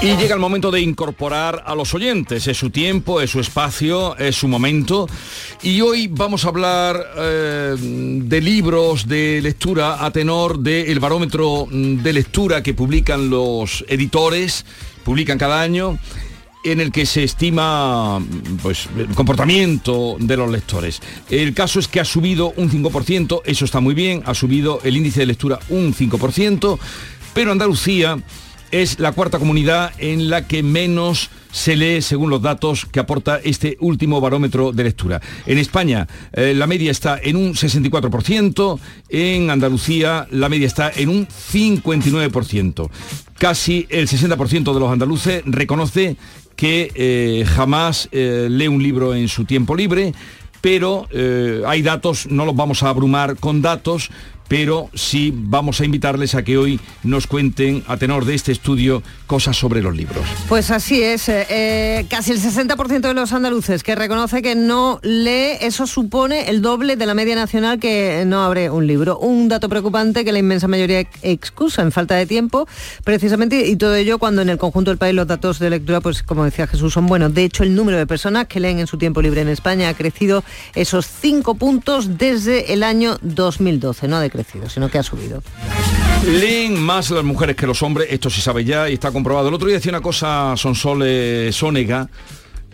Y llega el momento de incorporar a los oyentes. Es su tiempo, es su espacio, es su momento. Y hoy vamos a hablar eh, de libros de lectura a tenor del barómetro de lectura que publican los editores, publican cada año en el que se estima pues, el comportamiento de los lectores. El caso es que ha subido un 5%, eso está muy bien, ha subido el índice de lectura un 5%, pero Andalucía es la cuarta comunidad en la que menos se lee según los datos que aporta este último barómetro de lectura. En España eh, la media está en un 64%, en Andalucía la media está en un 59%. Casi el 60% de los andaluces reconoce que eh, jamás eh, lee un libro en su tiempo libre, pero hay datos, no los vamos a abrumar con datos, pero sí vamos a invitarles a que hoy nos cuenten, a tenor de este estudio, cosas sobre los libros. Pues así es, eh, eh, casi el 60% de los andaluces que reconoce que no lee, eso supone el doble de la media nacional que no abre un libro. Un dato preocupante que la inmensa mayoría excusa en falta de tiempo, precisamente, y todo ello cuando en el conjunto del país los datos de lectura, pues como decía Jesús, son buenos. De hecho, el número de personas que leen en su tiempo libre en España ha crecido esos cinco puntos desde el año 2012, no sino que ha subido. Leen más las mujeres que los hombres, esto se sabe ya y está comprobado. El otro día decía una cosa Sonsole Sónega,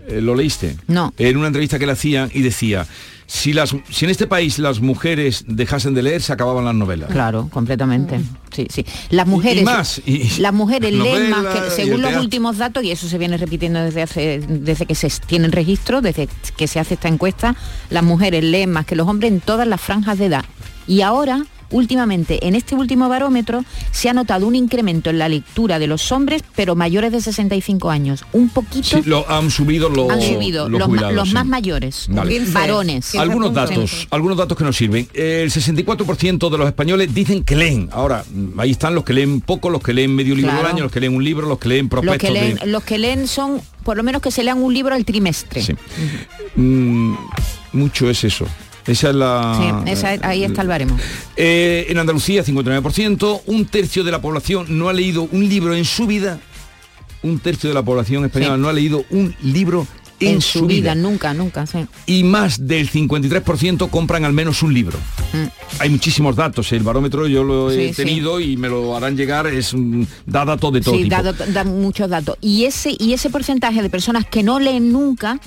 eh, ¿lo leíste? No. En una entrevista que le hacían y decía, si, las, si en este país las mujeres dejasen de leer, se acababan las novelas. Claro, completamente. Sí, sí. Las mujeres, más, las mujeres leen más que, según los últimos datos, y eso se viene repitiendo desde hace, desde que se tienen registro, desde que se hace esta encuesta, las mujeres leen más que los hombres en todas las franjas de edad. Y ahora últimamente, en este último barómetro, se ha notado un incremento en la lectura de los hombres, pero mayores de 65 años. Un poquito... Sí, lo, han subido los, han subido los, más mayores, varones. Algunos datos, algunos datos que nos sirven. El 64% de los españoles dicen que leen. Ahora, ahí están los que leen poco, los que leen medio libro al año, los que leen un libro, los que leen prospectos. Los que leen, los que leen son, por lo menos que se lean un libro al trimestre. Mm, mucho es eso. Esa es la... Sí, ahí está el baremo. Eh, en Andalucía, 59%, un tercio de la población no ha leído un libro en su vida. Un tercio de la población española no ha leído un libro en, su vida. Nunca, nunca, sí. Y más del 53% compran al menos un libro. Mm. Hay muchísimos datos. El barómetro yo lo he tenido y me lo harán llegar. Es da datos de todo sí, tipo. Da, da muchos datos. Y ese, y ese porcentaje de personas que no leen nunca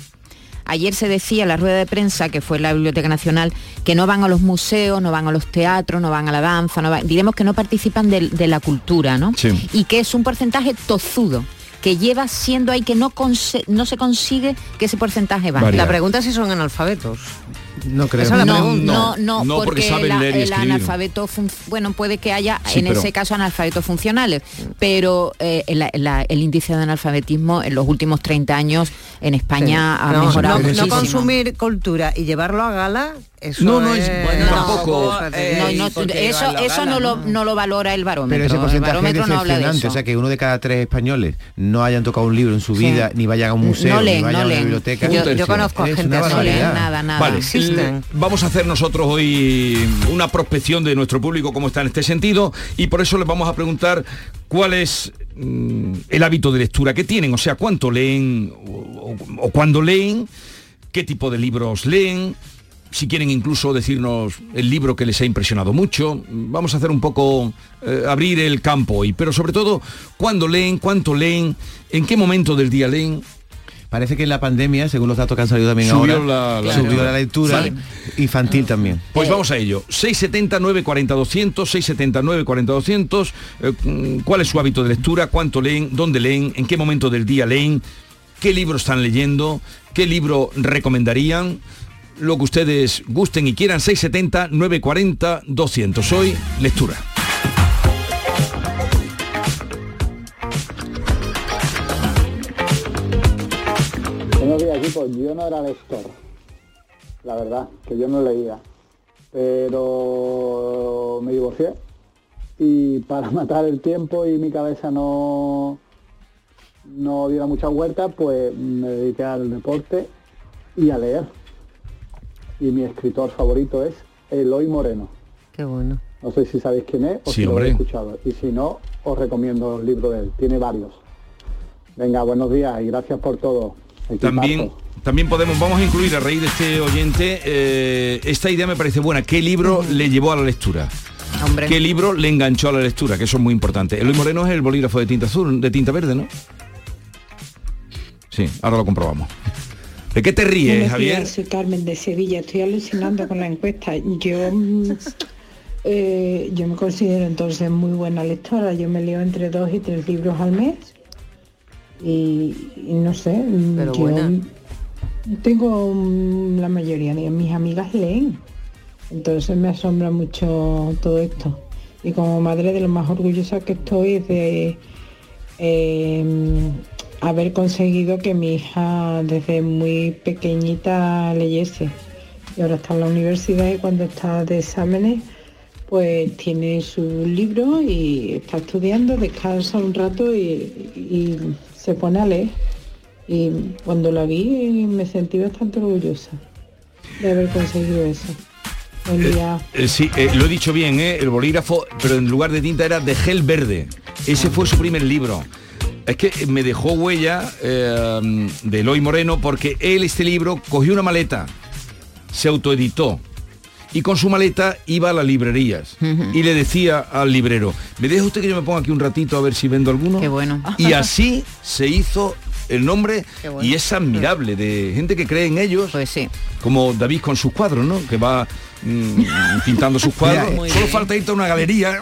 Ayer se decía en la rueda de prensa, que fue la Biblioteca Nacional, que no van a los museos, no van a los teatros, no van a la danza, no diremos que no participan de, la cultura, ¿no? Y que es un porcentaje tozudo que lleva siendo ahí que no, no se consigue que ese porcentaje vaya. La pregunta es si son analfabetos. No creo. no, no, no, porque, el analfabeto, bueno, puede que haya en ese caso analfabetos funcionales, pero eh, el, índice de analfabetismo en los últimos 30 años en España ha mejorado No consumir cultura y llevarlo a gala eso no, no es, bueno, tampoco. eso eso no, lo, no lo valora el barómetro. Pero ese porcentaje el barómetro es no habla de eso. O sea, que uno de cada tres españoles no hayan tocado un libro en su vida, ni vayan a un museo, ni vayan a una biblioteca. Yo, conozco a gente que no leen nada, nada. Vale, vamos a hacer nosotros hoy una prospección de nuestro público, cómo está en este sentido, y por eso les vamos a preguntar cuál es mm, el hábito de lectura que tienen, o sea, cuánto leen o, o cuándo leen, qué tipo de libros leen si quieren incluso decirnos el libro que les ha impresionado mucho. Vamos a hacer un poco, eh, abrir el campo hoy, pero sobre todo, ¿cuándo leen? ¿Cuánto leen? ¿En qué momento del día leen? Parece que en la pandemia, según los datos que han salido también subió ahora, la, subió la lectura infantil también. Pues vamos a ello. 679 40 200, 679 40 200. ¿Cuál es su hábito de lectura? ¿Cuánto leen? ¿Dónde leen? ¿En qué momento del día leen? ¿Qué libro están leyendo? ¿Qué libro recomendarían? lo que ustedes gusten y quieran, 670 940 200. Hoy, lectura. Buenos días, equipo. Yo no era lector. la verdad, que yo no leía. Pero me divorcié y para matar el tiempo y mi cabeza no, no diera mucha vuelta, pues me dediqué al deporte y a leer. Y mi escritor favorito es Eloy Moreno. Qué bueno. No sé si sabéis quién es o si lo habéis escuchado. Y si no, os recomiendo el libro de él. Tiene varios. Venga, buenos días y gracias por todo. También, también podemos, vamos a incluir a raíz de este oyente, eh, esta idea me parece buena. ¿Qué libro le llevó a la lectura? ¿Qué libro le enganchó a la lectura? Que eso es muy importante. Eloy Moreno es el bolígrafo de tinta azul, de tinta verde, ¿no? Sí, ahora lo comprobamos. ¿De qué te ríes, Javier? soy Carmen de Sevilla. Estoy alucinando con la encuesta. Yo, mm, eh, yo me considero entonces muy buena lectora. Yo me leo entre dos y tres libros al mes. Y, no sé, mm, yo tengo mm, la mayoría de mis amigas leen. Entonces me asombra mucho todo esto. Y como madre de lo más orgullosa que estoy es de em, haber conseguido que mi hija desde muy pequeñita leyese. Y ahora está en la universidad y cuando está de exámenes, pues tiene su libro y está estudiando, descansa un rato y, se pone a leer. Y cuando la vi me sentí bastante orgullosa de haber conseguido eso. Eh, eh, sí, eh, lo he dicho bien, el bolígrafo, pero en lugar de tinta era de gel verde. Ese fue su primer libro. Es que me dejó huella de Eloy Moreno porque él este libro cogió una maleta, se autoeditó y con su maleta iba a las librerías y le decía al librero, ¿me deja usted que yo me ponga aquí un ratito a ver si vendo alguno? Qué bueno. Y así se hizo el nombre y es admirable de gente que cree en ellos. Pues sí. Como David con sus cuadros, ¿no? Que va mm, pintando sus cuadros. Solo falta irte a una galería.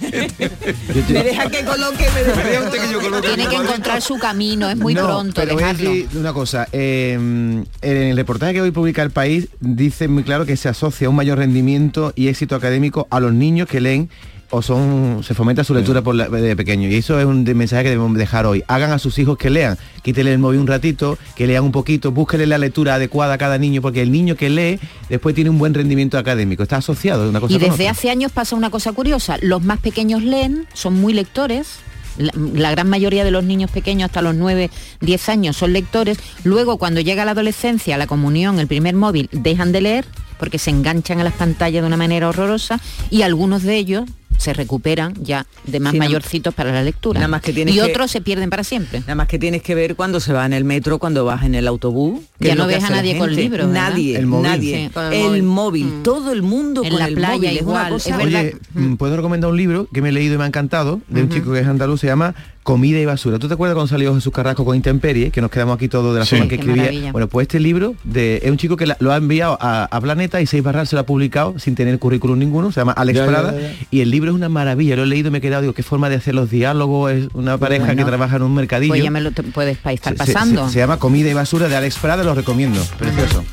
me deja que coloque, Tiene que encontrar su camino, es muy pronto. Pero voy a decir una cosa, em, en el reportaje que hoy publica el país dice muy claro que se asocia un mayor rendimiento y éxito académico a los niños que leen o son se fomenta su lectura por de pequeño. Y eso es un mensaje que debemos dejar hoy. Hagan a sus hijos que lean. Quítenle el móvil un ratito que lean un poquito. Búsquenle la lectura adecuada a cada niño porque el niño que lee después tiene un buen rendimiento académico. Está asociado a una cosa y desde hace años pasa una cosa curiosa. Los más pequeños leen son muy lectores. La, gran mayoría de los niños pequeños hasta los 9, 10 años son lectores, luego cuando llega la adolescencia, la comunión, el primer móvil, dejan de leer porque se enganchan a las pantallas de una manera horrorosa y algunos de ellos se recuperan ya de más mayorcitos para la lectura. Nada más que y otros se pierden para siempre. Nada más que tienes que ver cuando se va en el metro, cuando vas en el autobús. Ya no ves a nadie con libros. Nadie, el móvil. nadie. el, móvil. Mm. todo el mundo en con la el playa móvil. igual. Es, Oye, mm, puedo recomendar un libro que me he leído y me ha encantado, de un chico que es andaluz, se llama Comida y basura. ¿Tú te acuerdas cuando salió Jesús Carrasco con Intemperie, que nos quedamos aquí todos de la forma que escribía? Bueno, pues este libro de, es un chico que lo ha enviado a, Planeta y Seis Barral se lo ha publicado sin tener currículum ninguno, se llama Alex Prada, y el libro es una maravilla, lo he leído y me he quedado, digo, qué forma de hacer los diálogos, es una pareja que trabaja en un mercadillo. Pues ya me lo puedes estar pasando. Se, llama Comida y basura de Alex Prada, lo recomiendo, precioso.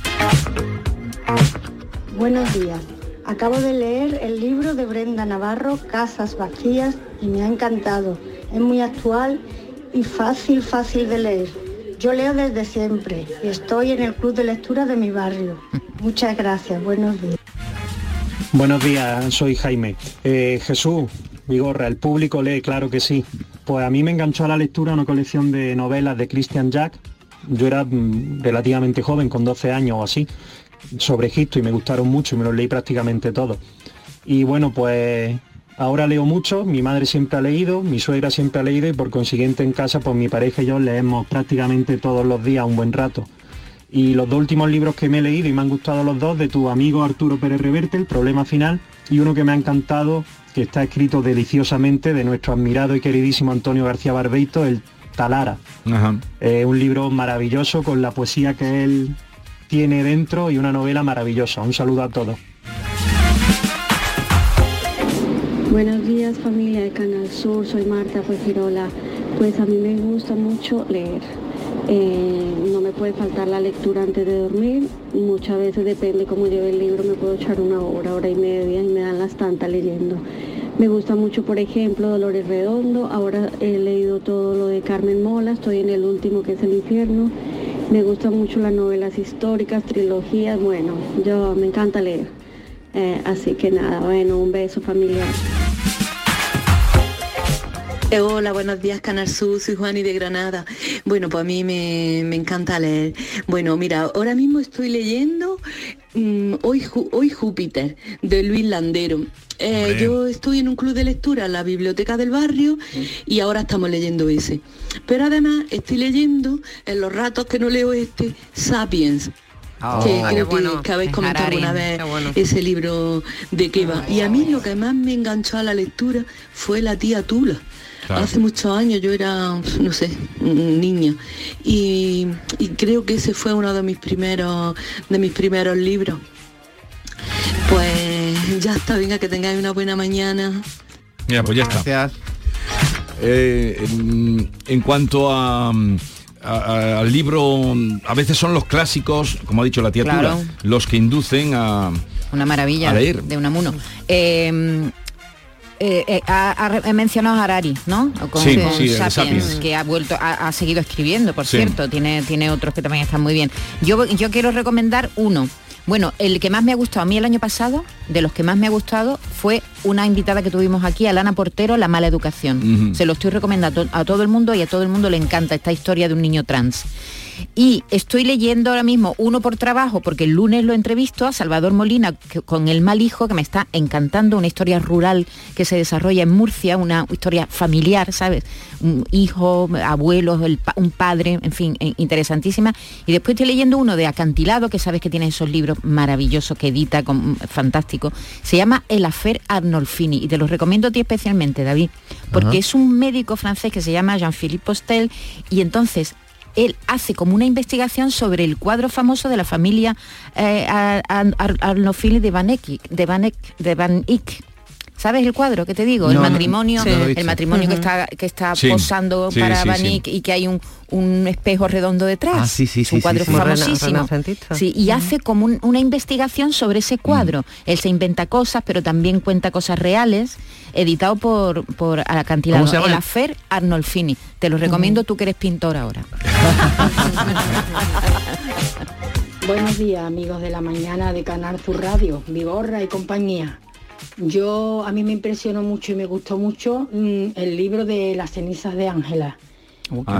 Buenos días. Acabo de leer el libro de Brenda Navarro, Casas Vacías, y me ha encantado. Es muy actual y fácil, fácil de leer. Yo leo desde siempre y estoy en el club de lectura de mi barrio. Muchas gracias, buenos días. Buenos días, soy Jaime. Eh, Jesús, Vigorra, ¿el público lee? Claro que sí. Pues a mí me enganchó a la lectura una colección de novelas de Christian Jack. Yo era mm, relativamente joven, con 12 años o así, sobre Egipto y me gustaron mucho y me los leí prácticamente todos. Y bueno, pues ahora leo mucho, mi madre siempre ha leído, mi suegra siempre ha leído y por consiguiente en casa pues mi pareja y yo leemos prácticamente todos los días un buen rato. Y los dos últimos libros que me he leído y me han gustado los dos, de tu amigo Arturo Pérez Reverte, El problema final, y uno que me ha encantado, que está escrito deliciosamente, de nuestro admirado y queridísimo Antonio García Barbeito, El Talara. Es un libro maravilloso con la poesía que él tiene dentro y una novela maravillosa. Un saludo a todos. Buenos días familia de Canal Sur, soy Marta Fuegirola. Pues a mí me gusta mucho leer. Eh, no me puede faltar la lectura antes de dormir. Muchas veces depende cómo lleve el libro, me puedo echar una hora, hora y media y me dan las tantas leyendo. Me gusta mucho, por ejemplo, Dolores Redondo. Ahora he leído todo lo de Carmen Mola, estoy en el último que es El infierno Me gustan mucho las novelas históricas, trilogías, bueno, yo me encanta leer. Eh, así que nada, bueno, un beso familiar. Eh, Hola, buenos días, Canal Sur, soy Juani de Granada. Bueno, pues a mí me, me encanta leer. Bueno, mira, ahora mismo estoy leyendo mm, hoy, Júpiter, de Luis Landero. Eh, yo estoy en un club de lectura en la biblioteca del barrio y ahora estamos leyendo ese. Pero además estoy leyendo en los ratos que no leo este, Sapiens. Oh, que creo que- bueno. que, habéis comentado Harari, alguna vez bueno. ese libro de qué va. Y a mí lo que más me enganchó a la lectura fue la tía Tula. Claro. Hace muchos años yo era, no sé, un- niña. Y, y creo que ese fue uno de mis primeros, de mis primeros libros. Pues ya está, venga, que tengáis una buena mañana. Ya, pues ya está. Eh, en, en cuanto a, a- a- al libro, a veces son los clásicos, como ha dicho la tía los que inducen a... Una maravilla A leer. de Unamuno. Eh, eh, eh, ha, mencionado a Harari, ¿no? Con, Sí, con sí, Sapiens, Sapiens. que ha vuelto, ha, ha seguido escribiendo, por Sí. cierto. Tiene, tiene otros que también están muy bien. Yo, yo quiero recomendar uno. Bueno, el que más me ha gustado a mí el año pasado, de los que más me ha gustado, fue una invitada que tuvimos aquí, Alana Portero, La mala educación. Se lo estoy recomendando a todo el mundo y a todo el mundo le encanta esta historia de un niño trans. Y estoy leyendo ahora mismo uno por trabajo, porque el lunes lo entrevisto a Salvador Molina con El mal hijo, que me está encantando, una historia rural que se desarrolla en Murcia, una historia familiar, ¿sabes? Un hijo, abuelos, el pa- un padre, en fin, eh, interesantísima. Y después estoy leyendo uno de Acantilado, que sabes que tiene esos libros maravillosos que edita, con, fantástico. Se llama El Afer Arnolfini y te los recomiendo a ti especialmente, David, porque Ajá. es un médico francés que se llama Jean-Philippe Postel y entonces él hace como una investigación sobre el cuadro famoso de la familia eh, Ar- Ar- Ar- Arnolfini de Van Eyck, de Van de Van. ¿Sabes el cuadro que te digo? el No, matrimonio, no el matrimonio que está que está Sí, posando sí, para sí, Van sí. Eyck y que hay un, un espejo redondo detrás. Ah, sí, sí, es un sí, cuadro sí. Famosísimo. Sí, y hace como un- una investigación sobre ese cuadro. Él se inventa cosas, pero también cuenta cosas reales, editado por, por Acantilado. ¿Cómo se llama El el- Afer Arnolfini. Te lo recomiendo tú que eres pintor ahora. Buenos días amigos de la mañana de Canal Sur Radio, Vigorra y compañía. Yo a mí me impresionó mucho y me gustó mucho mm, el libro de las cenizas de Ángela.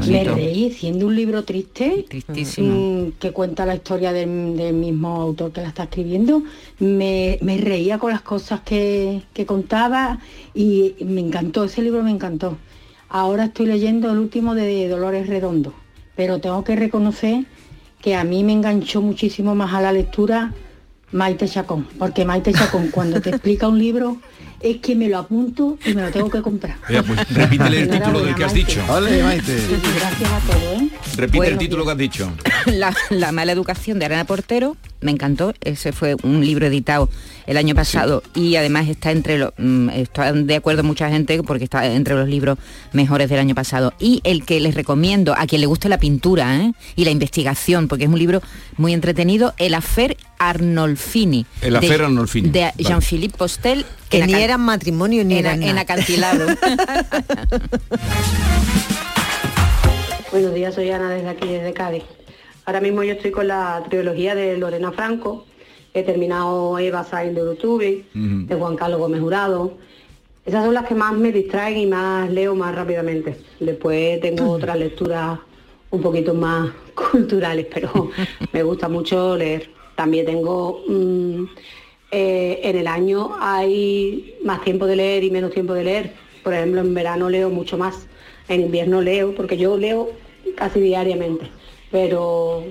Me reí siendo un libro triste Tristísimo. mm, que cuenta la historia del, del mismo autor que la está escribiendo. Me, me reía con las cosas que, que contaba y me encantó, ese libro me encantó. Ahora estoy leyendo el último de Dolores Redondo, pero tengo que reconocer que a mí me enganchó muchísimo más a la lectura Maite Chacón, porque Maite Chacón cuando te explica un libro es que me lo apunto y me lo tengo que comprar. Oiga, pues repítele el título del que has dicho. Ole, Maite. Gracias a todos, ¿eh? Repite el título que has dicho. la, la mala educación de Arana Portero, me encantó, ese fue un libro editado el año pasado y además está entre los, mm, está de acuerdo mucha gente porque está entre los libros mejores del año pasado. Y el que les recomiendo a quien le guste la pintura ¿eh? y la investigación, porque es un libro muy entretenido, El Afer Arnolfini. El Afer Arnolfini, De. Jean-Philippe Postel. Que ni eran matrimonio ni eran en acantilado. Buenos días, soy Ana desde aquí, desde Cádiz. Ahora mismo yo estoy con la trilogía de Lorena Franco. He terminado Eva Sainz de Urutube, de Juan Carlos Gómez Jurado. Esas son las que más me distraen y más leo más rápidamente. Después tengo otras lecturas un poquito más culturales, pero me gusta mucho leer. También tengo mm, eh, en el año hay más tiempo de leer y menos tiempo de leer. Por ejemplo, en verano leo mucho más, en invierno leo, porque yo leo casi diariamente. Pero,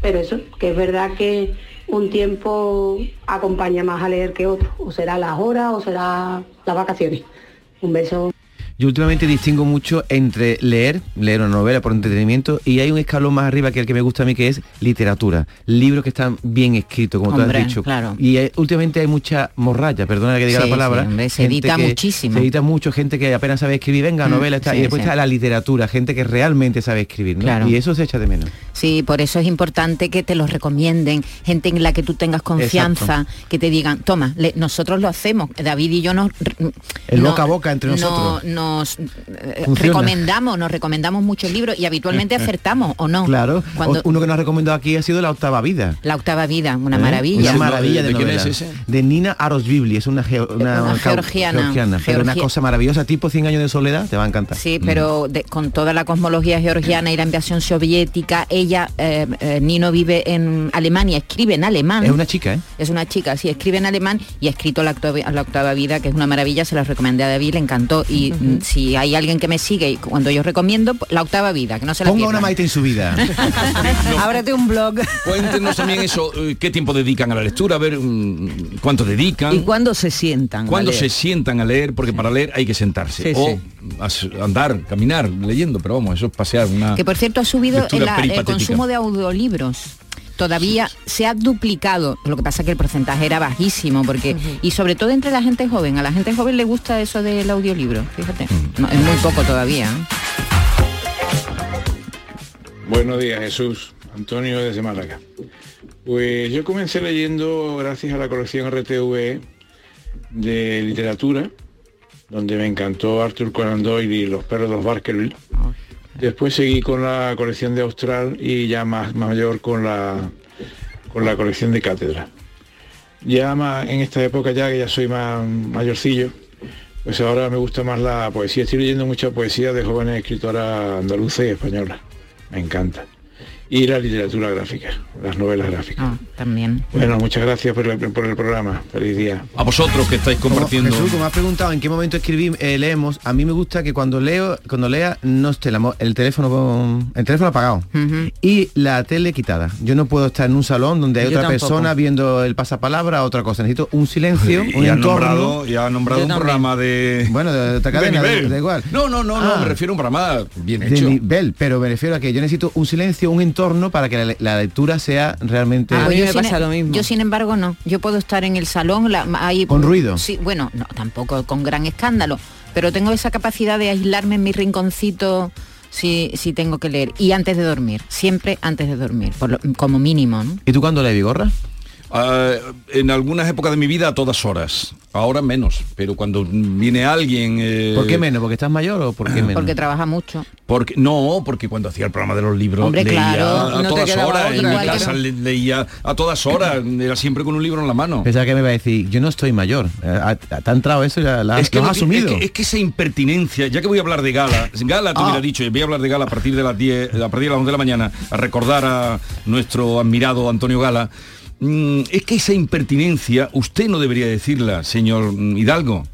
pero eso, que es verdad que un tiempo acompaña más a leer que otro. O será las horas o será las vacaciones. Un beso. Yo últimamente distingo mucho entre leer, leer una novela por entretenimiento, y hay un escalón más arriba que el que me gusta a mí, que es literatura. Libros que están bien escritos, como tú has dicho. claro. Y eh, últimamente hay mucha morralla, perdona que diga Sí, la palabra. sí, hombre, se edita muchísimo. Se edita mucho, gente que apenas sabe escribir, venga, Mm, novela, está, sí, y después está la literatura, gente que realmente sabe escribir, ¿no? Claro. Y eso se echa de menos. Sí, por eso es importante que te los recomienden, gente en la que tú tengas confianza, que te digan, toma, le- nosotros lo hacemos, David y yo nos... El no- boca a boca entre no- nosotros. No, nos eh, Funciona. recomendamos, nos recomendamos muchos libros y habitualmente acertamos o no. Claro. Cuando- Uno que nos ha recomendado aquí ha sido La Octava Vida. La octava vida, una ¿Eh? maravilla. Una maravilla de, ¿De novela. es? De Nina Arosbibli, es una, geo- una, Una cau- georgiana. pero una cosa maravillosa, tipo 100 años de soledad, te va a encantar. Sí, pero de- con toda la cosmología georgiana y la invasión soviética, ella, eh, eh, Nino vive en Alemania, escribe en alemán. Es una chica, ¿eh? Es una chica, sí, escribe en alemán y ha escrito la octava, la octava vida, que es una maravilla, se la recomendé a David, le encantó. Y mm, si hay alguien que me sigue y cuando yo recomiendo, pues, la octava vida, que no se la Ponga una Maite en su vida. Ábrete un blog. Cuéntenos también eso, eh, qué tiempo dedican a la lectura, a ver mm, cuánto dedican. ¿Y cuándo se sientan? leer? se sientan a leer, porque para leer hay que sentarse. Sí, o sí. andar, caminar, leyendo, pero vamos, eso es pasear una. Que por cierto ha subido el, la- el peripatética. consumo de audiolibros. Todavía se ha duplicado, lo que pasa es que el porcentaje era bajísimo, porque y sobre todo entre la gente joven, a la gente joven le gusta eso del audiolibro, fíjate. No, es muy poco todavía. ¿eh? Buenos días, Jesús. Antonio desde Málaga. Pues yo comencé leyendo gracias a la colección RTV de literatura, donde me encantó Arthur Conan Doyle y los perros de los Baskerville. Después seguí con la colección de Austral y ya más, mayor con la, con la colección de Cátedra. Ya más en esta época ya que ya soy más mayorcillo, pues ahora me gusta más la poesía. Estoy leyendo mucha poesía de jóvenes escritoras andaluzas y españolas. Me encanta. Y la literatura gráfica, las novelas gráficas. Ah, también. Bueno, muchas gracias por el, por el programa. Feliz día. A vosotros que estáis Como- compartiendo. Jesús, como has preguntado en qué momento escribí, eh, leemos, a mí me gusta que cuando leo, cuando lea, no esté la el teléfono con- el teléfono apagado y la tele quitada. Yo no puedo estar en un salón donde hay Yo otra tampoco. persona viendo el pasapalabra, otra cosa. Necesito un silencio, Y un ha entorno. nombrado, y ha nombrado Yo un también. programa de. Bueno, de otra de cadena, nivel. da- da igual. No, no, no, no, Ah. me refiero a un programa bien de hecho. nivel, pero me refiero a que yo necesito un silencio, un entorno para que la, la lectura sea realmente Ah, yo, sin, yo sin embargo no. Yo puedo estar en el salón, la, hay- Con ruido. Sí, bueno, no, tampoco con gran escándalo, pero tengo esa capacidad de aislarme en mi rinconcito si, si tengo que leer. Y antes de dormir, siempre antes de dormir, por lo- como mínimo. ¿no? ¿Y tú cuándo lees, Vigorra? Ah, en algunas épocas de mi vida a todas horas. Ahora menos, pero cuando viene alguien... eh, ¿Por qué menos? ¿Porque estás mayor o por qué menos? Porque trabaja mucho. Porque, no, porque cuando hacía el programa de los libros Hombre, leía claro, a no todas horas. En mi casa le- leía a todas horas, era siempre con un libro en la mano. Pensaba que me iba a decir, yo no estoy mayor. Eh, ¿Te ha entrado eso? Ya la, es que, lo has asumido. Es que, es que esa impertinencia, ya que voy a hablar de gala, gala te Ah. hubiera dicho, voy a hablar de gala a partir de las 10, a partir de las 11 de la mañana, a recordar a nuestro admirado Antonio Gala. Mm, es que esa impertinencia, usted no debería decirla, señor mm, Hidalgo.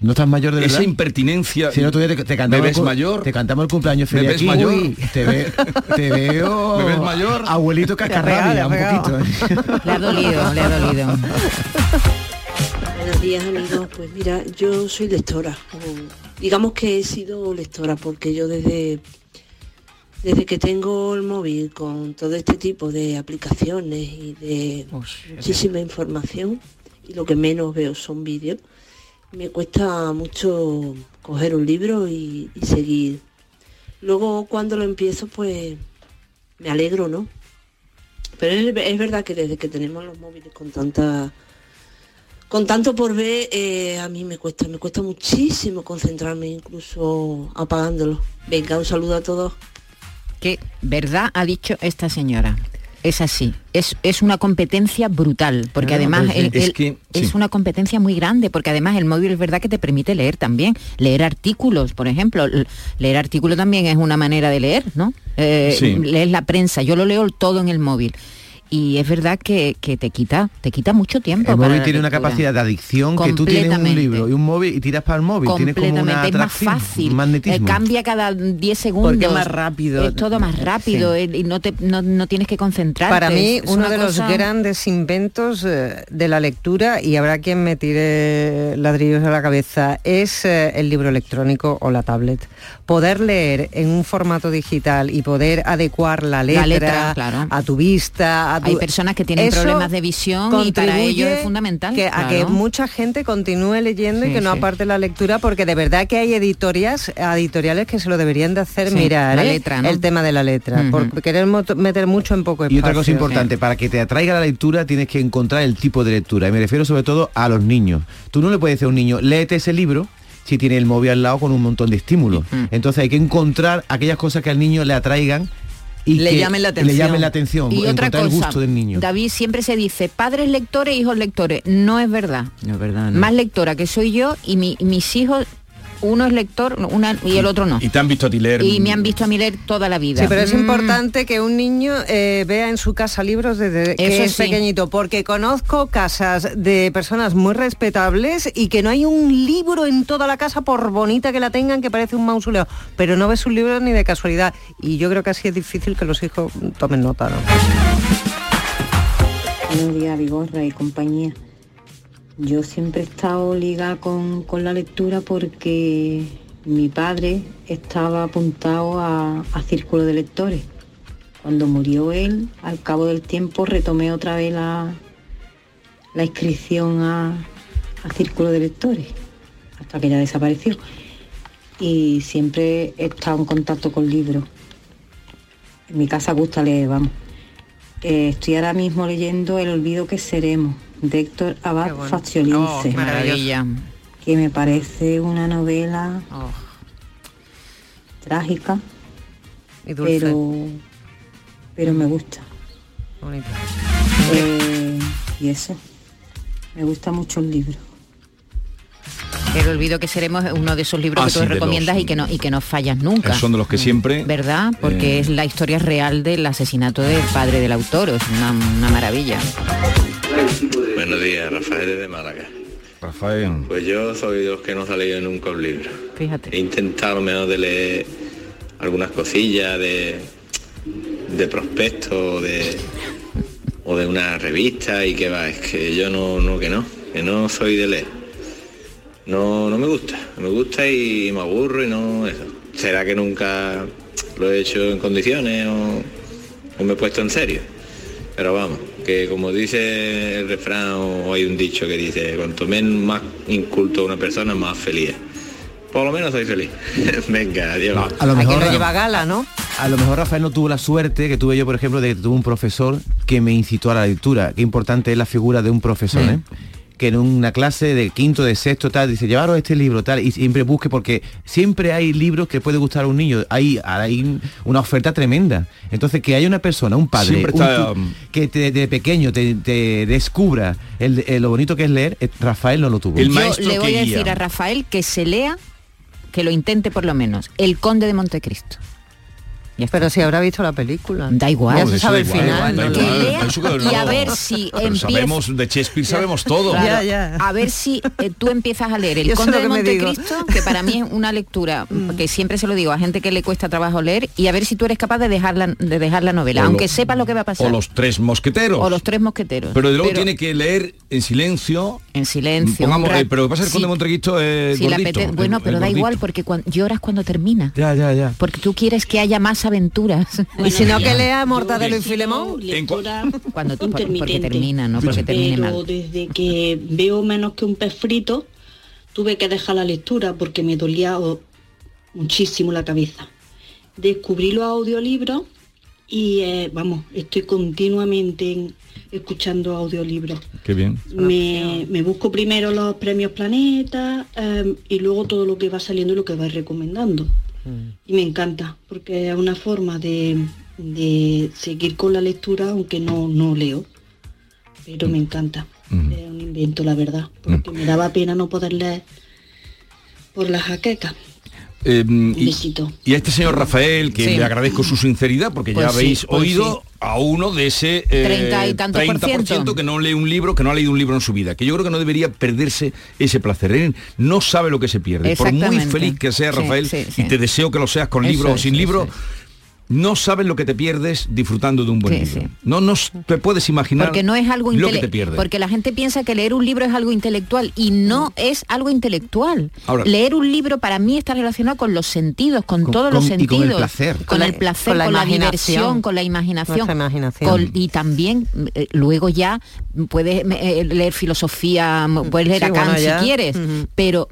¿No estás mayor de Esa verdad? impertinencia. Si otro día te, te ¿Me cantamos ves el cu- mayor? Te cantamos el cumpleaños ¿Me feliz ves aquí. mayor? Uy, te, ve- te veo. ¿Me ves mayor? Abuelito cascarrabia, un pegado. poquito. ¿eh? Le ha dolido, le ha dolido. Buenos días amigos, pues mira, yo soy lectora, digamos que he sido lectora porque yo desde, desde que tengo el móvil con todo este tipo de aplicaciones y de muchísima información y lo que menos veo son vídeos, me cuesta mucho coger un libro y, y seguir. Luego cuando lo empiezo pues me alegro, ¿no? Pero es, es verdad que desde que tenemos los móviles con tanta con tanto por ver, eh, a mí me cuesta, me cuesta muchísimo concentrarme, incluso apagándolo. Venga, un saludo a todos. Que verdad ha dicho esta señora. Es así, es, es una competencia brutal, porque además pues el- Es el- que, es sí. una competencia muy grande, porque además el móvil es verdad que te permite leer también, leer artículos, por ejemplo, leer artículos también es una manera de leer, ¿no? Eh, Sí. Lees la prensa, yo lo leo todo en el móvil. Y es verdad que, que te quita, te quita mucho tiempo. El para móvil tiene una capacidad de adicción que tú tienes un libro y un móvil y tiras para el móvil. Tiene como una es más fácil un magnetismo. Eh, cambia cada 10 segundos Porque más rápido. es todo más rápido eh, y no te no, no tienes que concentrarte Para mí, Es uno de los grandes inventos eh, de la lectura, y habrá quien me tire ladrillos a la cabeza, es eh, el libro electrónico o la tablet. Poder leer en un formato digital y poder adecuar la letra, letra, claro. a tu vista, a. Hay personas que tienen Eso problemas de visión y para ello es fundamental que, a que mucha gente continúe leyendo y que no sí. aparte la lectura, porque de verdad que hay editorias, editoriales que se lo deberían de hacer Sí, mirar la ¿eh? letra, ¿no? el tema de la letra, Ujú. por querer meter mucho en poco espacio. Y otra cosa importante, para que te atraiga la lectura tienes que encontrar el tipo de lectura. Y me refiero sobre todo a los niños. Tú no le puedes decir a un niño, léete ese libro si tiene el móvil al lado con un montón de estímulos. Entonces hay que encontrar aquellas cosas que al niño le atraigan y Le que llamen la Le atención. llamen la atención, Y otra el cosa, gusto del niño. David, siempre se dice padres lectores, hijos lectores. No es verdad. No es verdad. no. Más lectora que soy yo y mi- mis hijos, uno es lector una, y el otro no. Y te han visto a ti leer. Y me han visto a mí leer toda la vida. Sí, pero es Mm. importante que un niño eh, vea en su casa libros desde que Eso es sí. pequeñito, porque conozco casas de personas muy respetables y que no hay un libro en toda la casa, por bonita que la tengan, que parece un mausoleo, pero no ves un libro ni de casualidad. Y yo creo que así es difícil que los hijos tomen nota. ¿no? Buenos días, Vigorra y compañía. Yo siempre he estado ligada con, con la lectura porque mi padre estaba apuntado a, a Círculo de Lectores. Cuando murió él, al cabo del tiempo retomé otra vez la, la inscripción a, a Círculo de Lectores, hasta que ya desapareció. Y siempre he estado en contacto con libros. En mi casa gusta leer, vamos. Eh, estoy ahora mismo leyendo El olvido que seremos, de Héctor Abad bueno. Faciolince. Oh, qué maravilla. Que me parece una novela trágica, Y dulce. pero, pero me gusta. Eh, y eso, me gusta mucho el libro. El olvido que seremos uno de esos libros Ah, que tú sí, recomiendas los- y que no y que no fallas nunca. Son de los que siempre. ¿Verdad? Porque Eh. es la historia real del asesinato del padre del autor, es una, una maravilla. Buenos días, Rafael desde Málaga. Rafael. Pues yo soy de los que no se ha leído nunca un libro. Fíjate. He intentado al menos de leer algunas cosillas de, de prospectos de, o de una revista y que va, es que yo no, no, que no, que no soy de leer. No, no me gusta, me gusta y me aburro y no eso. ¿Será que nunca lo he hecho en condiciones o, o me he puesto en serio? Pero vamos, que como dice el refrán o hay un dicho que dice, cuanto menos más inculto una persona, más feliz. es". Por lo menos soy feliz. Venga, adiós. A lo mejor que no lleva gala, ¿no? A lo mejor Rafael no tuvo la suerte que tuve yo, por ejemplo, de que tuve un profesor que me incitó a la lectura. Qué importante es la figura de un profesor, ¿eh? Que en una clase de quinto, de sexto, tal, dice, llevaros este libro, tal, y siempre busque, porque siempre hay libros que puede gustar a un niño, hay, hay una oferta tremenda. Entonces, que haya una persona, un padre, un um, que te- de pequeño te, te descubra el- el- lo bonito que es leer, eh, Rafael no lo tuvo. Yo le voy a decir a Rafael que se lea, que lo intente por lo menos, El Conde de Montecristo. Pero si habrá visto la película. Da igual. Ya se sabe el final. Y a ver si empieza- sabemos de Shakespeare sabemos todo. Claro, A ver si eh, tú empiezas a leer El Yo Conde de. Montecristo, que para mí es una lectura Mm. que siempre se lo digo a gente que le cuesta trabajo leer, y a ver si tú eres capaz de dejar la, de dejar la novela, O lo- aunque sepas lo que va a pasar. O los tres mosqueteros. O los tres mosqueteros. Pero de luego tiene que leer en silencio. En silencio. Pongamos, eh, pero lo que pasa el Sí. Conde de Montecristo es Si gordito, es- bueno, pero da gordito. igual porque cuan- lloras cuando termina. Ya, ya, ya. Porque tú quieres que haya más aventuras. Y si no, que lea Mortadelo y Filemón. lectora Cuando por- porque intermitente. termina, no porque termine Pero mal. desde que veo menos que un pez frito, tuve que dejar la lectura porque me dolía muchísimo la cabeza. Descubrí los audiolibros y eh, vamos, estoy continuamente en- escuchando audiolibros. Qué bien. Me, me busco primero los premios Planeta eh, y luego todo lo que va saliendo y lo que va recomendando. Y me encanta, porque es una forma de, de seguir con la lectura, aunque no, no leo. Pero me encanta. Es un invento, la verdad. Porque me daba pena no poder leer por las jaquecas. Eh, y, a este señor Rafael, que Sí. le agradezco su sinceridad, porque Pues ya sí, habéis pues oído a uno de ese eh, Treinta y tantos por 30% ciento. que no lee un libro, que no ha leído un libro en su vida, que yo creo que no debería perderse ese placer. Él no sabe lo que se pierde. Por muy feliz que sea Rafael, sí, sí. y te deseo que lo seas con libro o sin libro, no sabes lo que te pierdes disfrutando de un buen Sí, libro. No, no te puedes imaginar Porque no es algo lo que te pierdes. Porque la gente piensa que leer un libro es algo intelectual y no es algo intelectual. Ahora- leer un libro para mí está relacionado con los sentidos, con, Con- todos con- los y con sentidos. el placer. Con, el placer, con con la diversión, con la imaginación. Imaginación. Con- y también eh, luego ya puedes eh, leer filosofía, m- puedes leer Sí, a Kant bueno, si quieres, pero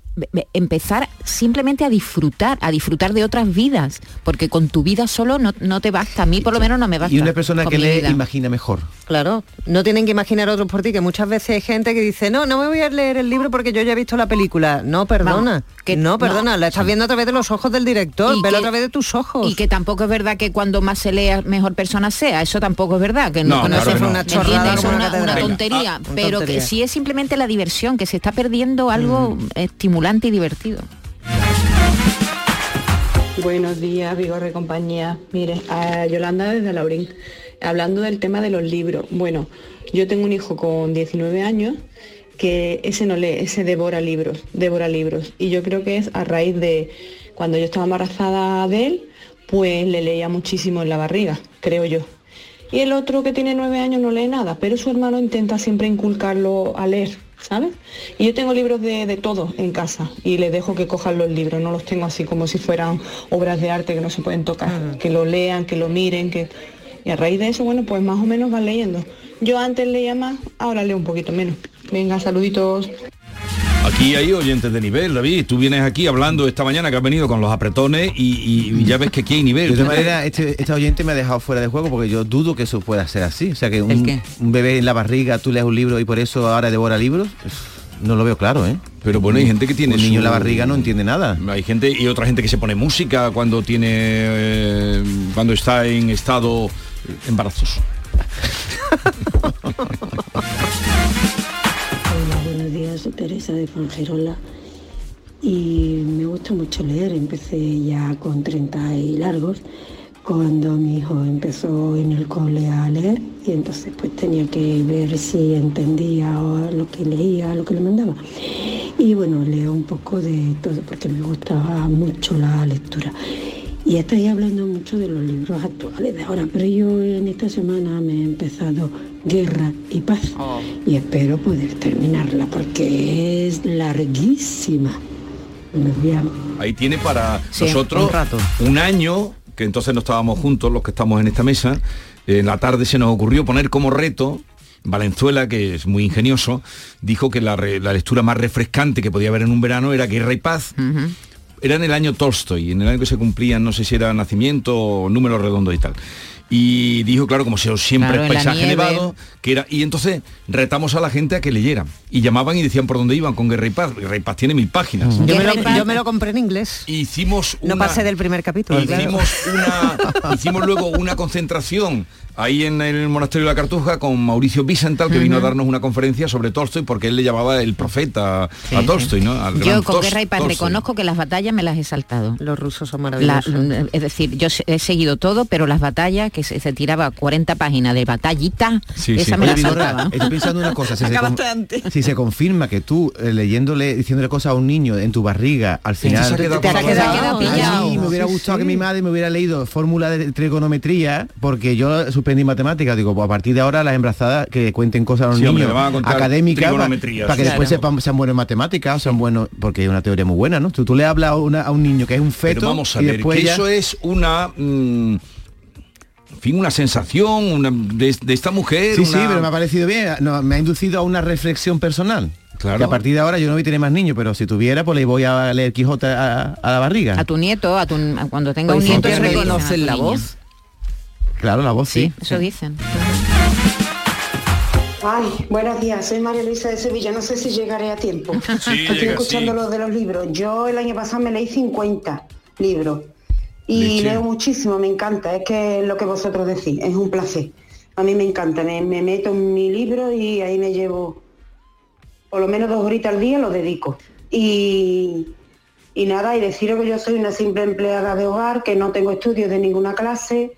empezar simplemente a disfrutar, a disfrutar de otras vidas, porque con tu vida solo no, no te basta. A mí por lo menos no me basta. Y una persona que vida. imagina mejor. Claro, no tienen que imaginar otros por ti, que muchas veces hay gente que dice, no, no me voy a leer el libro porque yo ya he visto la película. No, perdona, que no, perdona, la estás viendo a través de los ojos del director, velo a través de tus ojos. Y que tampoco es verdad que cuando más se lea, mejor persona sea. Eso tampoco es verdad, que no, No, que claro sea que no. una ¿Me chorrada, entiendes? es una, Una una catedral. tontería. Venga, pero tontería. que sí es simplemente la diversión, que se está perdiendo algo estimulante y divertido. Buenos días, Vigorre compañía. Mire, a Yolanda desde Laurín. Hablando del tema de los libros. Bueno, yo tengo un hijo con 19 años que ese no lee, ese devora libros, devora libros. Y yo creo que es a raíz de cuando yo estaba embarazada de él, pues le leía muchísimo en la barriga, creo yo. Y el otro que tiene nueve años no lee nada, pero su hermano intenta siempre inculcarlo a leer, ¿sabes? Y yo tengo libros de, de todo en casa y le dejo que cojan los libros, no los tengo así como si fueran obras de arte que no se pueden tocar, que lo lean, que lo miren, que... Y a raíz de eso, bueno, pues más o menos van leyendo. Yo antes leía más, ahora leo un poquito menos. Venga, saluditos. Aquí hay oyentes de nivel, David. Tú vienes aquí hablando esta mañana que has venido con los apretones y, ya ves que aquí hay nivel. De todas maneras, este, este oyente me ha dejado fuera de juego porque yo dudo que eso pueda ser así. O sea, que un, un bebé en la barriga, tú lees un libro y por eso ahora devora libros, no lo veo claro, ¿eh? Pero bueno, hay gente que tiene Un niño su- en la barriga no entiende nada. Hay gente y otra gente que se pone música cuando tiene eh, cuando está en estado embarazoso. Hola, buenos días, soy Teresa de Fangerola y me gusta mucho leer, empecé ya con 30 y largos cuando mi hijo empezó en el cole a leer y entonces pues tenía que ver si entendía lo que leía, lo que le mandaba. Y bueno, leo un poco de todo porque me gustaba mucho la lectura. Y estoy hablando mucho de los libros actuales de ahora, pero yo en esta semana me he empezado Guerra y Paz y espero poder terminarla porque es larguísima. Ahí tiene para Sí, nosotros un rato. un año, que entonces no estábamos juntos los que estamos en esta mesa, en la tarde se nos ocurrió poner como reto Valenzuela, que es muy ingenioso, dijo que la, re- la lectura más refrescante que podía haber en un verano era Guerra y Paz. Era en el año Tolstoy, en el año que se cumplían, no sé si era nacimiento o número redondo y tal. Y dijo, claro, como se- siempre Claro, es paisaje nevado, que era. Y entonces retamos a la gente a que leyeran. Y llamaban y decían por dónde iban con Guerra y Paz. Guerra y Paz tiene mil páginas. Yo me, lo, yo me lo compré en inglés. Hicimos No pasé del primer capítulo. claro. Hicimos, una, hicimos luego una concentración ahí en el monasterio de la Cartuja con Mauricio Bisantal que vino a darnos una conferencia sobre Tolstoy porque él le llamaba el profeta Sí, a Tolstoy, ¿no? Al Yo con Tos- Guerra y Paz Tolstoy. reconozco que las batallas me las he saltado. Los rusos son La- maravillosos. es decir, yo he seguido todo, pero las batallas, que se, se tiraba 40 páginas de batallita, esa me Oye, la Vigorra, saltaba. estoy pensando una cosa, si se, con- Acabaste antes. si se confirma que tú eh, leyéndole, diciéndole cosas a un niño en tu barriga, al final te quedado. Ay, pillado. me hubiera Sí, gustado sí. que mi madre me hubiera leído fórmula de trigonometría, porque yo suspendí matemáticas, digo, pues a partir de ahora las embarazadas que cuenten cosas a los Sí, hombre, niños a académicas para que sí. después sepan, sean buenos en matemáticas, sean buenos, porque es una teoría muy buena, ¿no? Tú, tú le hablas a, una- a un niño que es un feto Pero vamos a y ver, después que ya- eso es una... mm, fin, una sensación una, de, de esta mujer. Sí, sí, pero me ha parecido bien. No, me ha inducido a una reflexión personal. Claro. Que a partir de ahora yo no voy a tener más niños, pero si tuviera, pues le voy a leer Quijote a, a la barriga. A tu nieto, a tu, a cuando tenga Pues un nieto, reconocen la voz. Claro, la voz sí. Eso dicen. Ay, buenos días, soy María Luisa de Sevilla, no sé si llegaré a tiempo. Sí, Estoy llega, escuchando sí. lo de los libros. Yo el año pasado me leí 50 libros y Leche. leo muchísimo, me encanta, es que lo que vosotros decís, es un placer. A mí me encanta, me, me meto en mi libro y ahí me llevo por lo menos dos horitas al día, lo dedico. Y, y nada, y deciros que yo soy una simple empleada de hogar, que no tengo estudios de ninguna clase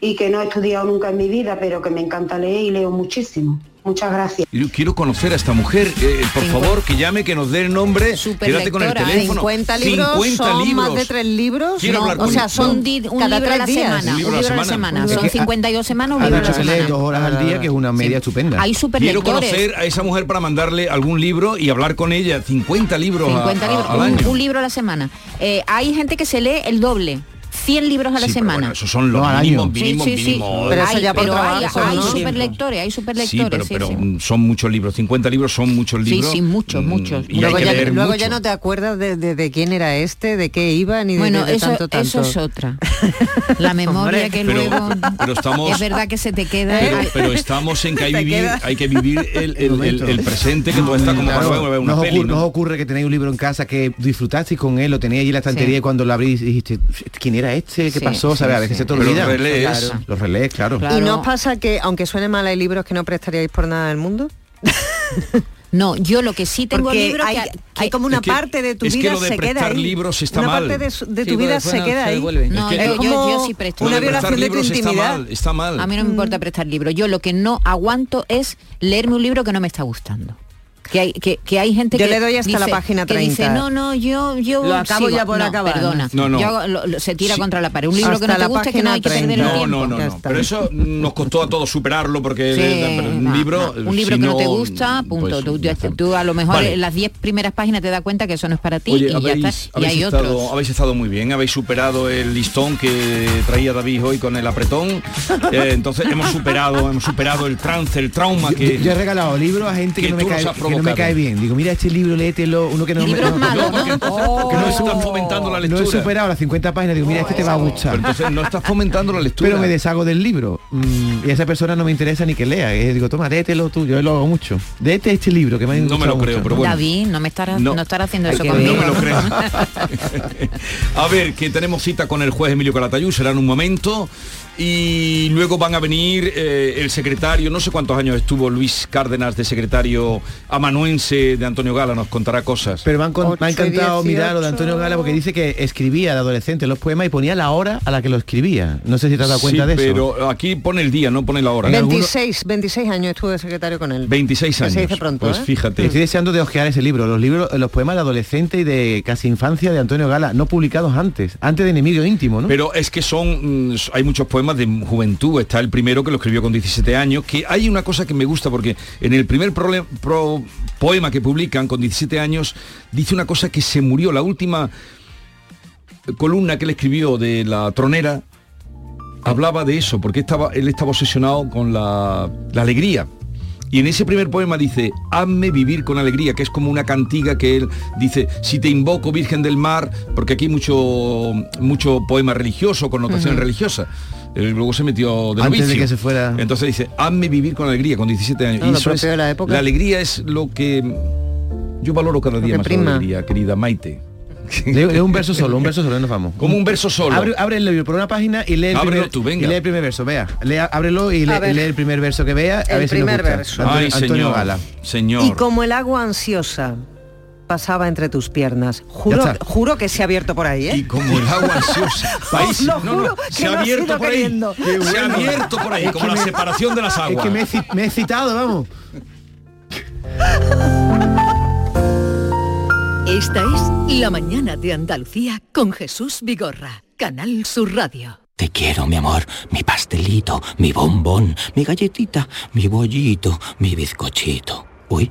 y que no he estudiado nunca en mi vida, pero que me encanta leer y leo muchísimo. Muchas gracias. Yo quiero conocer a esta mujer, eh, por favor, que llame, que nos dé el nombre, quédate con el teléfono. 50 libros 50 son libros. más de tres libros. Quiero No, hablar o con sea, ella. son un, di- un cada libro a la tres días. semana. Un Un libro a libro la a la semana. Son que 52 semanas, un Ha libro a la que lee semana. dos horas al día, que es una media estupenda. Hay Quiero superlectores. conocer a esa mujer para mandarle algún libro y hablar con ella. 50 libros, a- 50 a- libros, al un, año. un libro a la semana. Eh, hay gente que se lee el doble. 100 libros a la Sí, semana. bueno, esos son los No, mínimos, mínimos, Sí, sí, sí. mínimos. Pero eso Hay- ya por pero hay, trabajo, hay ¿no? superlectores, hay Sí, superlectores. pero, sí, pero sí. mm, son muchos libros, 50 libros son muchos Sí, libros. sí, muchos, mm, muchos. Y hay Luego, que ya, leer luego mucho. ya no te acuerdas de, de- de quién era este, de qué iba, ni de, Bueno, de- de eso, tanto, tanto. eso es otra. La memoria Hombre. que Pero- luego pero estamos- es verdad que se te queda. Pero, pero estamos en que hay, vivir, hay que vivir el, el- el- el presente que tú estás como ves una ¿no peli, ocurre, ¿no? no os ocurre que tenéis un libro en casa que disfrutasteis con él, lo tenéis allí en la estantería Sí. y cuando lo abrís dijiste, ¿quién era este? ¿Qué Sí, pasó? sí, ¿Sabes? A veces sí. se te olvida. relees. Claro. Los relees, claro. Claro. ¿Y no os pasa que, aunque suene mal, hay libros que no prestaríais por nada del mundo? No, yo lo que sí tengo Porque libros hay, que, hay como una Es que- parte de tu es que vida lo de se queda ahí. libros está una mal. parte de, su- de tu vida después se queda se ahí. No, Es que- yo, yo- sí presto. Una violación de tu está intimidad. mal, está mal. A mí no me importa prestar libros. Yo lo que no aguanto es leerme un libro que no me está gustando. Que hay, que, que hay gente Yo que le doy hasta la dice- página que dice, 30. no, no, yo, yo Lo acabo sigo". ya por No, acabar. Perdona. No, no. Yo hago- lo- lo- se tira Sí. contra la pared. Un libro que Hasta no te la guste que no hay que perder el 30. No, tiempo. no, no, Ya no. Pero eso nos costó a todos superarlo porque Sí, eh, un libro, no. un libro si que no te gusta, punto. pues, tú, ya tú- tú a lo mejor Vale. en las 10 primeras páginas te das cuenta que eso no es para ti Oye, y ya habéis, está. Y habéis hay estado, otros. habéis estado muy bien, habéis superado el listón que traía David hoy con el apretón. Eh, entonces hemos superado, hemos superado el trance, el trauma que. yo he regalado libros a gente que que no, me cae, que no me cae bien. Digo, mira este libro, léetelo, uno que no me no, No, ¿no? Oh. que no estás fomentando la no lectura. he superado las 50 páginas, digo, mira, este te va a gustar. Pero entonces no estás fomentando la lectura. Pero me deshago del libro mm, y a esa persona no me interesa ni que lea. Eh, digo, toma, léetelo tú, yo lo hago mucho. Léete este libro que me ha No me lo creo, mucho. pero bueno. David, no me estarás, No. no. estarás haciendo Hay eso conmigo. No me lo creo. a ver, que tenemos cita con el juez Emilio Calatayud, será en un momento. Y luego van a venir eh, el secretario, no sé cuántos años estuvo Luis Cárdenas de secretario amanuense de Antonio Gala, nos contará cosas. Pero me, han con- me ha encantado mirar lo de 18. Antonio Gala porque dice que escribía de adolescente los poemas y ponía la hora a la que lo escribía. No sé si te has dado cuenta Sí, de eso. pero aquí pone el día, no pone la hora. 26, 26 años estuve de secretario con él. 26 Que años. se dice pronto, pues ¿eh? fíjate. Estoy deseando de ojear ese libro, los libros, los poemas de adolescente y de casi infancia de Antonio Gala, no publicados antes, antes de Enemigo Íntimo, ¿no? Pero es que son, mm, hay muchos poemas de juventud. Está el primero que lo escribió con 17 años, que hay una cosa que me gusta porque en el primer pro- poema que publican con 17 años dice una cosa que se murió. La última columna que él escribió de la tronera hablaba de eso, porque estaba, él estaba obsesionado con la, la alegría. Y en ese primer poema dice, hazme vivir con alegría, que es como una cantiga que él dice, si te invoco Virgen del Mar, porque aquí hay mucho, mucho poema religioso, connotación Ujú. religiosa. Él luego se metió de Antes de novicio. que se fuera- Entonces dice, hazme vivir con alegría, con 17 años. No, Y lo eso es- propio de la época. alegría es lo que yo valoro cada día más prima. la alegría, querida Maite. Lee, lee un verso solo, un verso solo, nos vamos. Como un verso solo. Abre, abre el libro por una página y lee el, Ábrelo primer, tú, venga. y lee el primer verso, vea. Lea- ábrelo y lee, A ver. lee el primer verso que vea. a El ver si nos primer gusta. verso. Antonio, Ay, Antonio señor. Gala. Señor. Y como el agua ansiosa pasaba entre tus piernas. Juro, juro que se ha abierto por ahí, ¿eh? Y como el agua ansiosa. País, no, no, juro se que ha abierto por ahí. Se ha abierto por ahí, Es como que la me- separación de las Es aguas. que me he, ci- me he citado, vamos. Esta es La Mañana de Andalucía con Jesús Vigorra, Canal Sur Radio. Te quiero, mi amor, mi pastelito, mi bombón, mi galletita, mi bollito, mi bizcochito. Uy,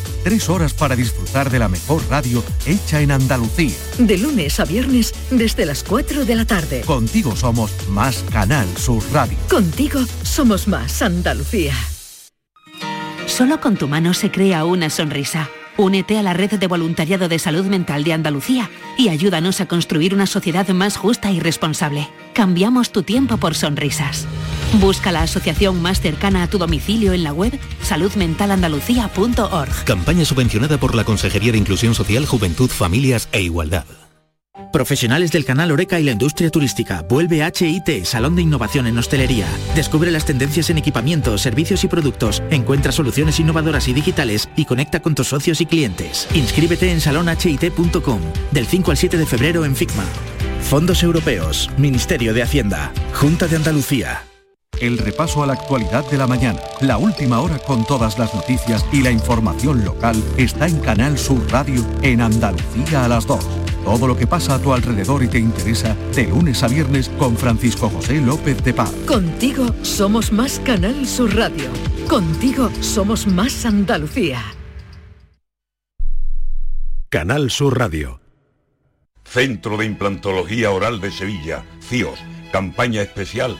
Tres horas para disfrutar de la mejor radio hecha en Andalucía. De lunes a viernes desde las 4 de la tarde. Contigo somos más Canal Sur Radio. Contigo somos más Andalucía. Solo con tu mano se crea una sonrisa. Únete a la red de voluntariado de salud mental de Andalucía y ayúdanos a construir una sociedad más justa y responsable. Cambiamos tu tiempo por sonrisas. Busca la asociación más cercana a tu domicilio en la web saludmentalandalucía.org. Campaña subvencionada por la Consejería de Inclusión Social, Juventud, Familias e Igualdad. Profesionales del canal Oreca y la industria turística. Vuelve HIT, Salón de Innovación en Hostelería. Descubre las tendencias en equipamientos, servicios y productos. Encuentra soluciones innovadoras y digitales y conecta con tus socios y clientes. Inscríbete en salonhit.com del 5 al 7 de febrero en FICMA. Fondos Europeos, Ministerio de Hacienda, Junta de Andalucía. El repaso a la actualidad de la mañana, la última hora con todas las noticias y la información local está en Canal Sur Radio en Andalucía a las 2. Todo lo que pasa a tu alrededor y te interesa de lunes a viernes con Francisco José López de Paz. Contigo somos más Canal Sur Radio. Contigo somos más Andalucía. Canal Sur Radio. Centro de Implantología Oral de Sevilla, CIOS, campaña especial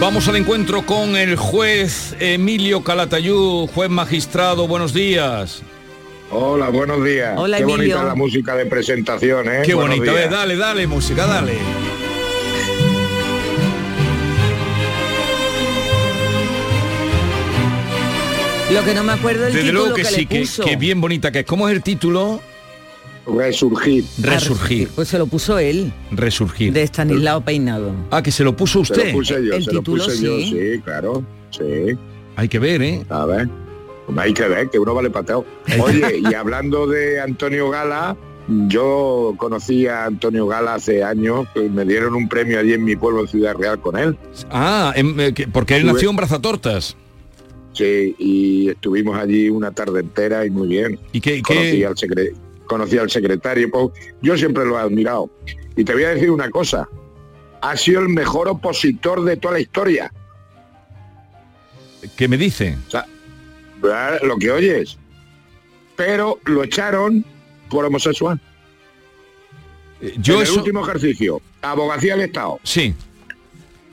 Vamos al encuentro con el juez Emilio Calatayud, juez magistrado. Buenos días. Hola, buenos días. Hola, Qué Emilio. bonita la música de presentación, ¿eh? Qué Buenos bonita. días. Dale, dale, música, dale. Lo que no me acuerdo del Desde título luego que, que, sí, le que, puso. que bien bonita que es. ¿Cómo es el título? Resurgir. Resurgir. Pues se lo puso él, Resurgir. de Estanislao Peinado. Ah, que se lo puso Se lo usted. puse yo, El se lo título, puse yo, sí. sí, claro. Sí. Hay que ver, ¿eh? A ver. Hay que ver, que uno vale pateo. Oye, y hablando de Antonio Gala, yo conocí a Antonio Gala hace años, que me dieron un premio allí en mi pueblo, en Ciudad Real, con él. Ah, eh, que- porque él Sube. nació en Brazatortas. Sí, y estuvimos allí una tarde entera y muy bien. ¿Y qué? Conocí qué- al, secre- conocí al secretario, pues, yo siempre lo he admirado. Y te voy a decir una cosa, ha sido el mejor opositor de toda la historia. qué me dice? O sea, ¿verdad? lo que oyes. Pero lo echaron por homosexual. Eh, Yo en eso... el último ejercicio, abogacía del Estado. Sí.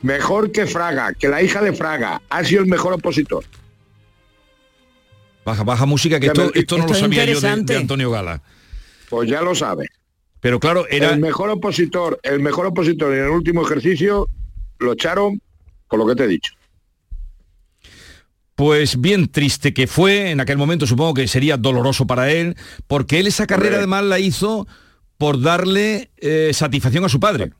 Mejor que Fraga, que la hija de Fraga, ha sido el mejor opositor. Baja, baja música, que esto, me- esto no lo Esto sabía yo de Antonio Gala. Pues ya lo sabes. Pero claro, era... El mejor opositor, el mejor opositor en el último ejercicio lo echaron por lo que te he dicho. Pues bien triste que fue, en aquel momento supongo que sería doloroso para él, porque él esa carrera además la hizo por darle eh, satisfacción a su padre.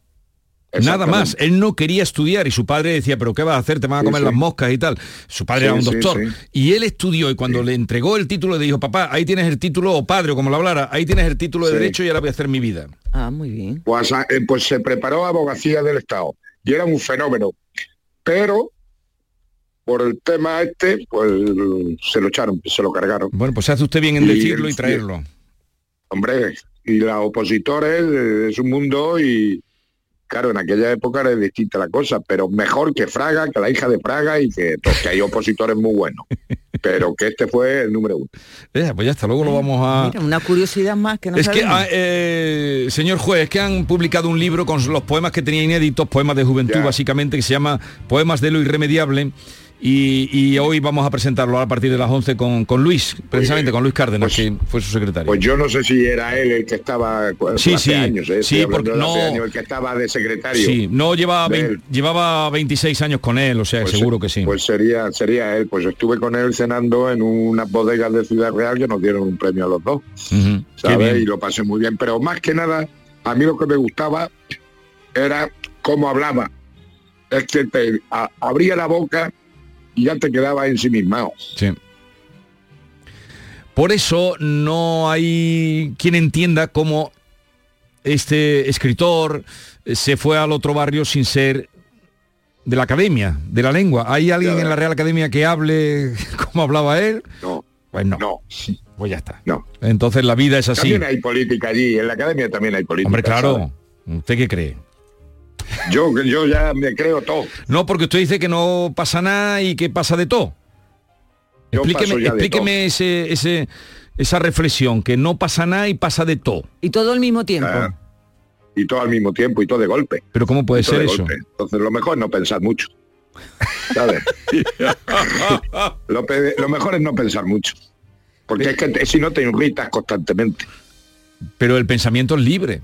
Nada más, él no quería estudiar y su padre decía, pero ¿qué vas a hacer? Te van a comer sí. las moscas y tal. Su padre Sí, era un doctor. sí. Y él estudió y cuando le entregó el título le dijo, papá, ahí tienes el título, o padre, o como lo hablara, ahí tienes el título de Sí. derecho y ahora voy a hacer mi vida. Ah, muy bien. Pues, a- eh, pues se preparó a abogacía del Estado y era un fenómeno. Pero por el tema este, pues se lo echaron, se lo cargaron. Bueno, pues hace usted bien en Y decirlo y el- traerlo. Hombre, y los opositores es un mundo y claro, en aquella época era distinta la cosa, pero mejor que Fraga, que la hija de Fraga y que, pues, que hay opositores muy buenos. pero que este fue el número uno. Eh, pues ya está, luego lo vamos a... Mira, una curiosidad más que no es que, sabemos. ah, eh, señor juez, es que han publicado un libro con los poemas que tenía inéditos, poemas de juventud Ya. básicamente, que se llama Poemas de lo Irremediable. Y, y hoy vamos a presentarlo a partir de las 11 con, con Luis, precisamente con Luis Cárdenas, que fue su secretario. Pues yo no sé si era él el que estaba Sí, hace sí, años, ¿eh? sí, porque hace no- años, el que estaba de secretario. Sí, no llevaba, de vein- él. llevaba 26 años con él, o sea, Pues, seguro que sí. Pues sería, sería él. Pues estuve con él cenando en unas bodegas de Ciudad Real que nos dieron un premio a los dos. ¿sabes? Y lo pasé muy bien. Pero más que nada, a mí lo que me gustaba era cómo hablaba. Es que te a- abría la boca y ya te quedaba ensimismado. Sí. Por eso no hay quien entienda cómo este escritor eh, se fue al otro barrio sin ser de la academia, de la lengua. ¿Hay alguien en la Real Academia que hable como hablaba él? No. Pues no. No. Pues ya está. No. Entonces la vida es así. También hay política allí, en la academia también hay política. Hombre, claro. ¿sabes? ¿Usted qué cree? Yo, yo ya me creo todo. No, porque usted dice que no pasa nada y que pasa de todo. Yo Explíqueme, explíqueme ese, ese, esa reflexión, que no pasa nada y pasa de todo. Y todo al mismo tiempo. Ah, y todo al mismo tiempo y todo de golpe. Pero ¿cómo puede ser eso? golpe. Entonces lo mejor es no pensar mucho. ¿Sabes? lo, lo mejor es no pensar mucho. Porque es que si no te irritas constantemente. Pero el pensamiento es libre.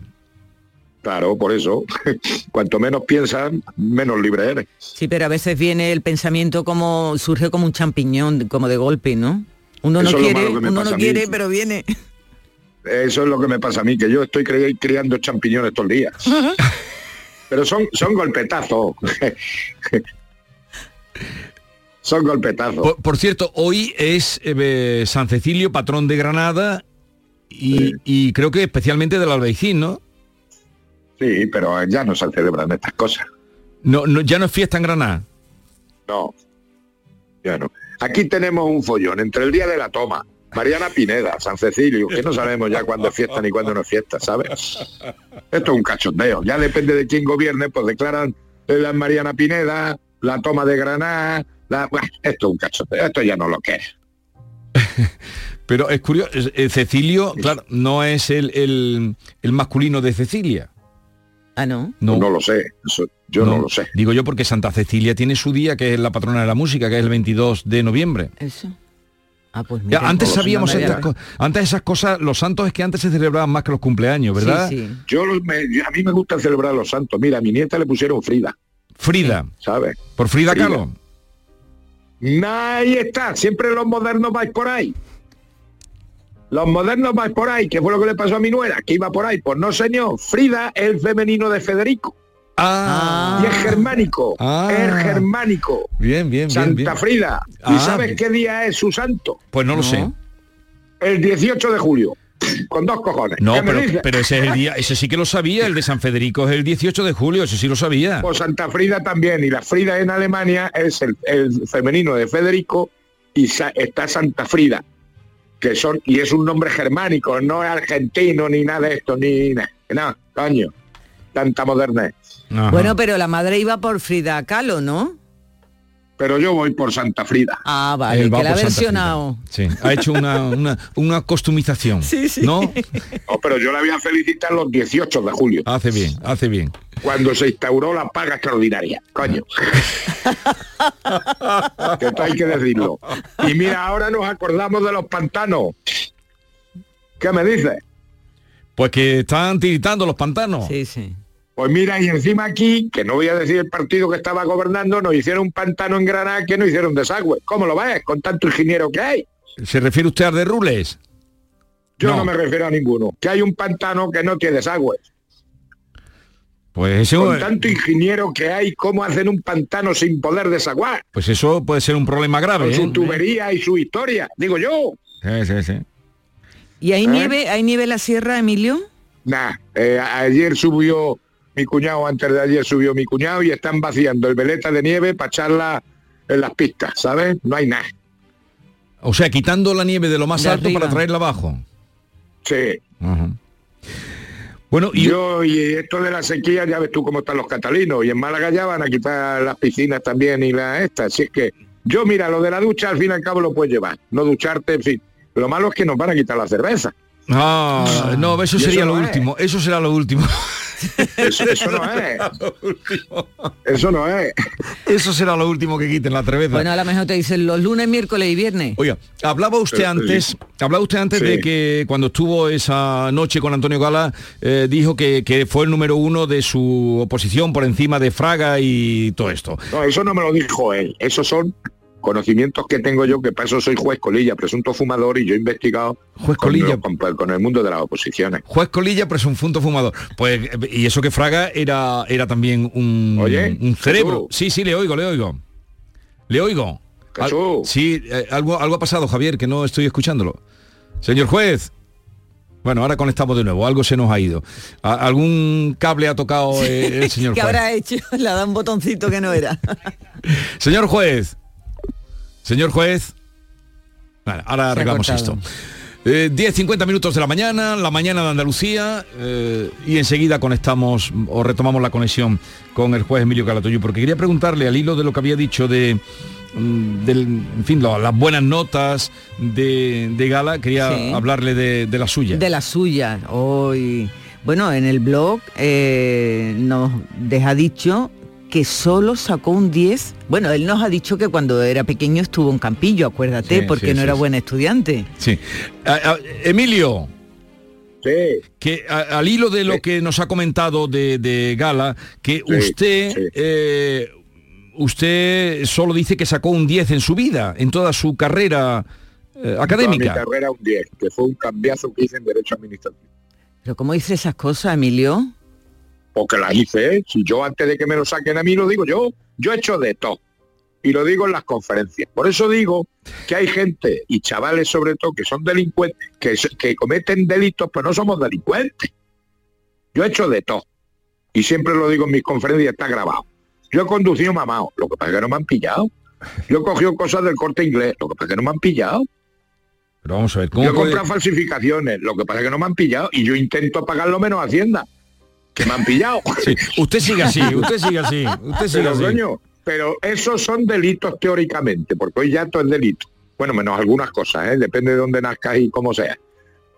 Claro, por eso. Cuanto menos piensas, menos libre eres. Sí, pero a veces viene el pensamiento como surge como un champiñón, como de golpe, ¿no? Uno no Eso quiere, uno no quiere, pero viene. Eso es lo que me pasa a mí, que yo estoy cri- criando champiñones todos los días. Pero son, son golpetazos. son golpetazos. Por, por cierto, hoy es eh, San Cecilio, patrón de Granada, y, y creo que especialmente del Albaicín, ¿no? Sí, pero ya no se celebran estas cosas. No, no ya no es fiesta en Granada. No, ya no. Aquí tenemos un follón entre el día de la toma, Mariana Pineda, San Cecilio, que no sabemos ya cuándo es fiesta ni cuándo no es fiesta, ¿sabes? Esto es un cachondeo. Ya depende de quién gobierne, pues declaran la Mariana Pineda, la toma de Granada, la... Buah, esto es un cachondeo. Esto ya no lo que es. Pero es curioso, eh, Cecilio, claro, no es el, el- el masculino de Cecilia. Ah, no. No, No lo sé, eso yo no, lo sé. Digo yo porque Santa Cecilia tiene su día, que es la patrona de la música, que es el 22 de noviembre. Eso. Ah, pues Ya, mira, antes sé, sabíamos estas. Antes esas cosas, los santos es que antes se celebraban más que los cumpleaños, ¿verdad? Sí, sí. Yo, los- me- yo- a mí me gusta celebrar los santos. Mira, a mi nieta le pusieron Frida, Frida, ¿sabes? por Frida, Frida. Kahlo. Ahí está, siempre los modernos vais por ahí. Los modernos vais por ahí, que fue lo que le pasó a mi nuera, que iba por ahí. Pues no, señor, Frida es el femenino de Federico. Ah, Y es germánico, Ah. es germánico. bien, bien, bien, Santa bien. Frida. ¿Y Ah, sabes bien. qué día es su santo? Pues no lo sé. El 18 de julio. Con dos cojones. No, ¿Qué me pero, ese es el día, ese sí que lo sabía, el de San Federico es el 18 de julio, ese sí lo sabía. Pues Santa Frida también, y la Frida en Alemania es el, el femenino de Federico y sa- está Santa Frida, que son, y es un nombre germánico, no es argentino ni nada de esto, ni nada. No, coño, tanta modernez. Ajá. Bueno, pero la madre iba por Frida Kahlo, ¿no? Pero yo voy por Santa Frida. Ah, vale, Él va que la ha versionado. Sí, ha hecho una, una, una costumización. Sí, sí. ¿No? No, pero yo la voy a felicitar los 18 de julio, Hace bien, hace bien. cuando se instauró la paga extraordinaria. Coño. que esto hay que decirlo. Y mira, ahora nos acordamos de los pantanos. ¿Qué me dices? Pues que están tiritando los pantanos. Sí, sí. Pues mira, y encima aquí, que no voy a decir el partido que estaba gobernando, nos hicieron un pantano en Granada que no hicieron desagüe. ¿Cómo lo ves? Con tanto ingeniero que hay. ¿Se refiere usted a de Rules? Yo no. No. me refiero a ninguno. Que hay un pantano que no tiene desagüe. Pues ese, Con tanto ingeniero que hay, ¿cómo hacen un pantano sin poder desaguar? pues eso puede ser un problema grave. Con su ¿eh? tubería y su historia, digo yo. Sí, sí, sí. ¿Y hay ¿Eh? nieve? ¿Hay nieve en la sierra, Emilio? Nah, eh, ayer subió mi cuñado, antes de ayer subió mi cuñado y están vaciando el veleta de nieve para echarla en las pistas, ¿sabes? No hay nada. O sea, quitando la nieve de lo más De alto arriba. para traerla abajo. Sí. Bueno, y Yo y esto de la sequía, ya ves tú cómo están los catalinos. Y en Málaga ya van a quitar las piscinas también y las estas. Así es que Yo, mira, lo de la ducha al fin y al cabo lo puedes llevar. No ducharte, en fin. Lo malo es que nos van a quitar la cerveza. Ah, no, eso Y eso sería lo es. último. Eso será lo último. Eso, eso no es. Eso no es. Eso será lo último que quiten la cerveza. Bueno, a lo mejor te dicen los lunes, miércoles y viernes. Oiga, hablaba usted Eh, antes, hablaba usted antes Sí. de que cuando estuvo esa noche con Antonio Gala, eh, dijo que, que fue el número uno de su oposición por encima de Fraga y todo esto. No, eso no me lo dijo él. Esos son conocimientos que tengo yo, que para eso soy juez Colilla, presunto fumador, y yo he investigado Juez con, Colilla. con- con el mundo de las oposiciones. Juez Colilla, presunto fumador. Pues, eh, y eso que Fraga era, era también un, Oye, un cerebro. Jesús. Sí, sí, le oigo, le oigo. Le oigo. Al- sí, eh, algo, algo ha pasado, Javier, que no estoy escuchándolo. Señor juez. Bueno, ahora conectamos de nuevo, algo se nos ha ido. ¿Algún cable ha tocado eh, el señor ¿Qué juez? habrá hecho? Le ha dado un botoncito que no era. Señor juez. Señor juez. Ahora arreglamos esto. Eh, 10.50 minutos de la mañana, la mañana de Andalucía, eh, y enseguida conectamos o retomamos la conexión con el juez Emilio Calatoyo, porque quería preguntarle al hilo de lo que había dicho de, mm, del, en fin, lo- las buenas notas de, de Gala, quería Sí. hablarle de, de la suya. De la suya. Hoy. Bueno, en el blog eh, nos deja dicho que solo sacó un 10. Bueno, él nos ha dicho que cuando era pequeño estuvo en Campillo, acuérdate, Sí, porque sí, no sí, era sí. buen estudiante. Sí. Emilio. Sí. Que a- al hilo de lo que nos ha comentado de, de Gala, que Sí, usted, sí. eh, usted solo dice que sacó un 10 en su vida, en toda su carrera eh, Toda mi académica. carrera un 10, que fue un cambiazo que hice en Derecho Administrativo. Pero ¿cómo dice esas cosas, Emilio? Porque la hice, ¿eh? si yo antes de que me lo saquen a mí lo digo yo, yo he hecho de todo. Y lo digo en las conferencias. Por eso digo que hay gente, y chavales sobre todo, que son delincuentes, que, cometen delitos, pero no somos delincuentes. Yo he hecho de todo. Y siempre lo digo en mis conferencias, está grabado. Yo he conducido mamado, lo que pasa es que no me han pillado. Yo he cogido cosas del corte inglés, lo que pasa es que no me han pillado. Pero vamos a ver, Yo ¿cómo he puede- comprado falsificaciones, lo que pasa es que no me han pillado y yo intento pagar lo menos a Hacienda, que me han pillado. Sí, usted sigue así, usted sigue así, usted sigue pero, así. coño, pero esos son delitos teóricamente, porque hoy ya todo es delito. Bueno, menos algunas cosas, ¿eh? depende de dónde nazcas y cómo sea.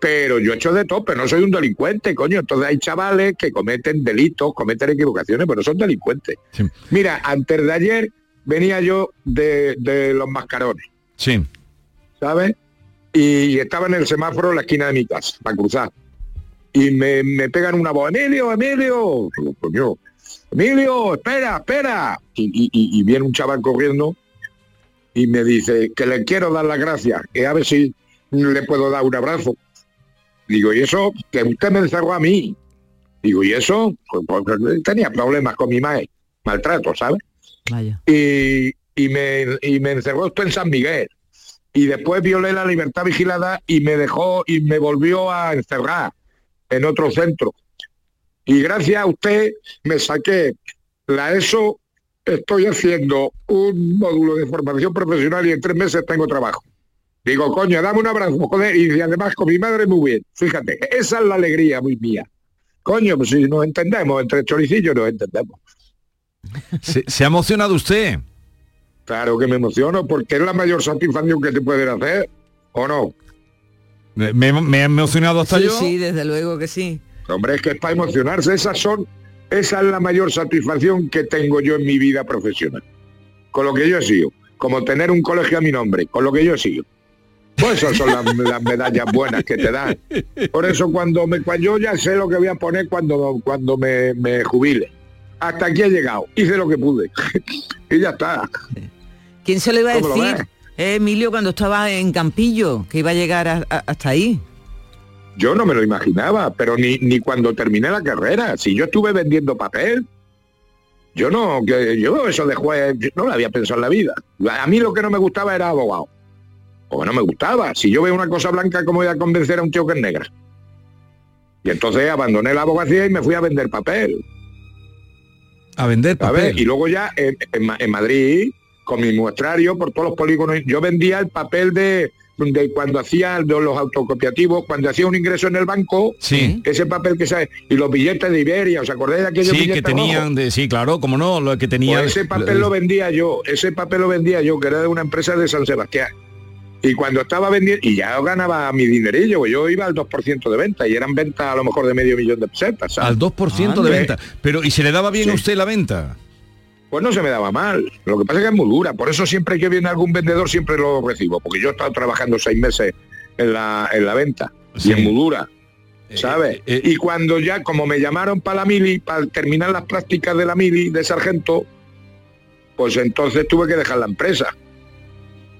Pero yo he hecho de todo, pero no soy un delincuente, coño. Entonces hay chavales que cometen delitos, cometen equivocaciones, pero son delincuentes. Sí. Mira, antes de ayer venía yo de, de los mascarones. Sí. ¿sabes? Y estaba en el semáforo en la esquina de mi casa, para cruzar. Y me, me pegan una voz, Emilio, Emilio, coño, Emilio, espera, espera. Y, y- y- y viene un chaval corriendo y me dice que le quiero dar las gracias, que a ver si le puedo dar un abrazo. Digo, y eso, que usted me encerró a mí. Digo, y eso, pues, pues, tenía problemas con mi madre, maltrato, ¿sabes? Vaya. y, y me, y me encerró esto en San Miguel. Y después violé la libertad vigilada y me dejó y me volvió a encerrar en otro centro. Y gracias a usted me saqué la ESO, estoy haciendo un módulo de formación profesional y en tres meses tengo trabajo. Digo, coño, dame un abrazo, joder, y además con mi madre muy bien. Fíjate, esa es la alegría muy mía. Coño, pues si nos entendemos, entre choricillos nos entendemos. Se, se ha emocionado usted. Claro que me emociono porque es la mayor satisfacción que te pueden hacer, ¿o no? Me, me ha emocionado hasta sí, yo. sí, desde luego que sí. Hombre, es que es para emocionarse, esas son, esa es la mayor satisfacción que tengo yo en mi vida profesional. Con lo que yo he sido, como tener un colegio a mi nombre, con lo que yo he sido. Pues esas son las, las medallas buenas que te dan. Por eso cuando me cuando yo ya sé lo que voy a poner cuando, cuando me, me jubile. Hasta aquí he llegado, hice lo que pude. y ya está. ¿Quién se lo iba a ¿Cómo lo decir, ves? Eh, Emilio, cuando estaba en Campillo, que iba a llegar a- a- hasta ahí? Yo no me lo imaginaba, pero ni, ni cuando terminé la carrera. Si yo estuve vendiendo papel, yo no, que yo eso de juez, yo no lo había pensado en la vida. A mí lo que no me gustaba era abogado. Porque no me gustaba. Si yo veo una cosa blanca, ¿cómo voy a convencer a un tío que es negra? Y entonces abandoné la abogacía y me fui a vender papel. A vender ¿sabes? papel. Y luego ya en, en Madrid, con mi muestrario por todos los polígonos, yo vendía el papel de, de cuando hacía de los autocopiativos, cuando hacía un ingreso en el banco, Sí. ese papel que sabe, y los billetes de Iberia, ¿os acordáis de aquellos Sí, billetes que tenían, rojos? de, sí, claro, como no, lo que tenían... Pues ese papel lo vendía yo, ese papel lo vendía yo, que era de una empresa de San Sebastián. Y cuando estaba vendiendo, y ya ganaba mi dinerillo, pues yo iba al 2% de venta, y eran ventas a lo mejor de medio millón de pesetas. ¿sabes? Al 2% de Ah, venta. Pero, ¿y se le daba bien Sí. a usted la venta? Pues no se me daba mal. Lo que pasa es que es muy dura. Por eso siempre que viene algún vendedor siempre lo recibo. Porque yo he estado trabajando seis meses en la, en la venta. Sí. Y es muy dura. Eh, ¿Sabes? y cuando ya, como me llamaron para la mili, para terminar las prácticas de la mili, de sargento, pues entonces tuve que dejar la empresa.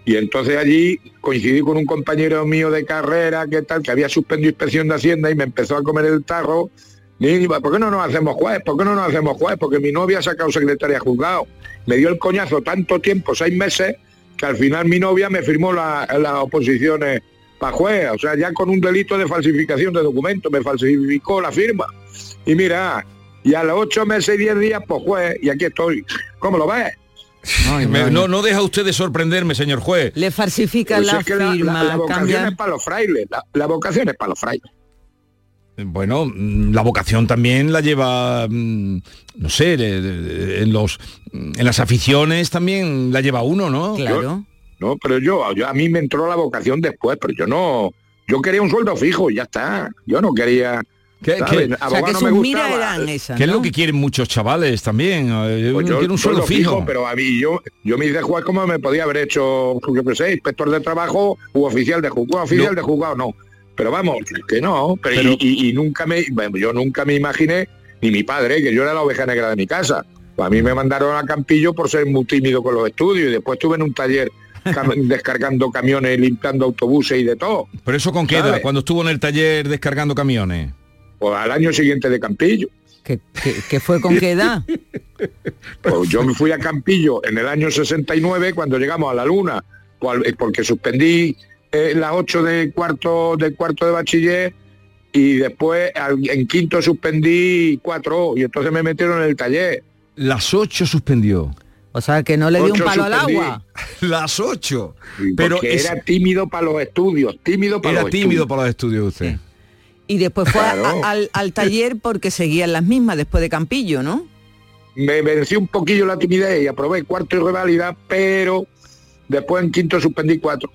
Y entonces allí coincidí con un compañero mío de carrera, que tal, que había suspendido inspección de Hacienda y me empezó a comer el tarro. ¿Por qué no nos hacemos juez? ¿Por qué no nos hacemos juez? Porque mi novia ha sacado secretaria juzgado. Me dio el coñazo tanto tiempo, seis meses, que al final mi novia me firmó la- las oposiciones para juez. O sea, ya con un delito de falsificación de documentos, me falsificó la firma. Y mira, y a los ocho meses y diez días, pues juez, y aquí estoy. ¿Cómo lo ves? Me- no, no deja usted de sorprenderme, señor juez. Le falsifica Pues la es que la, firma, la- la vocación cambia- es para los frailes. La, la vocación es para los frailes. Bueno, mm, la vocación también la lleva, mm, no sé, en los en las aficiones también la lleva uno, ¿no? Yo- no, pero yo, yo- a mí me entró la vocación después, pero yo no, yo quería un sueldo fijo, y ya está. Yo no quería. ¿Qué, qué- Abogado no me gustaba. ¿Qué es lo que quieren muchos chavales también? Eh, Pues yo quiere un sueldo fijo. pero a mí yo yo me hice juez como me podía haber hecho, yo qué sé, inspector de trabajo u oficial de juzgado, oficial de juzgado no. Pero vamos, que no, pero, Pero- y, y- y nunca me bueno, yo nunca me imaginé ni mi padre que yo era la oveja negra de mi casa. Pues a mí me mandaron a Campillo por ser muy tímido con los estudios y después estuve en un taller cam- descargando camiones, limpiando autobuses y de todo. ¿Pero eso con qué edad? Cuando estuvo en el taller descargando camiones. Pues al año siguiente de Campillo. ¿Qué, qué fue con qué edad? Pues yo me fui a Campillo en el año 69 cuando llegamos a la luna, eh, porque suspendí eh, las 8 de cuarto de cuarto de bachiller y después al- en quinto suspendí cuatro y entonces me metieron en el taller. Las 8 suspendió. O sea, que no le dio un palo al agua. Las 8. Pero Pero es- era tímido para los estudios, tímido para Era los tímido estudios. para los estudios usted. Y después fue a- al, al taller porque seguían las mismas después de Campillo, ¿no? Me vencí un poquillo la timidez y aprobé cuarto y reválida, pero después en quinto suspendí cuatro.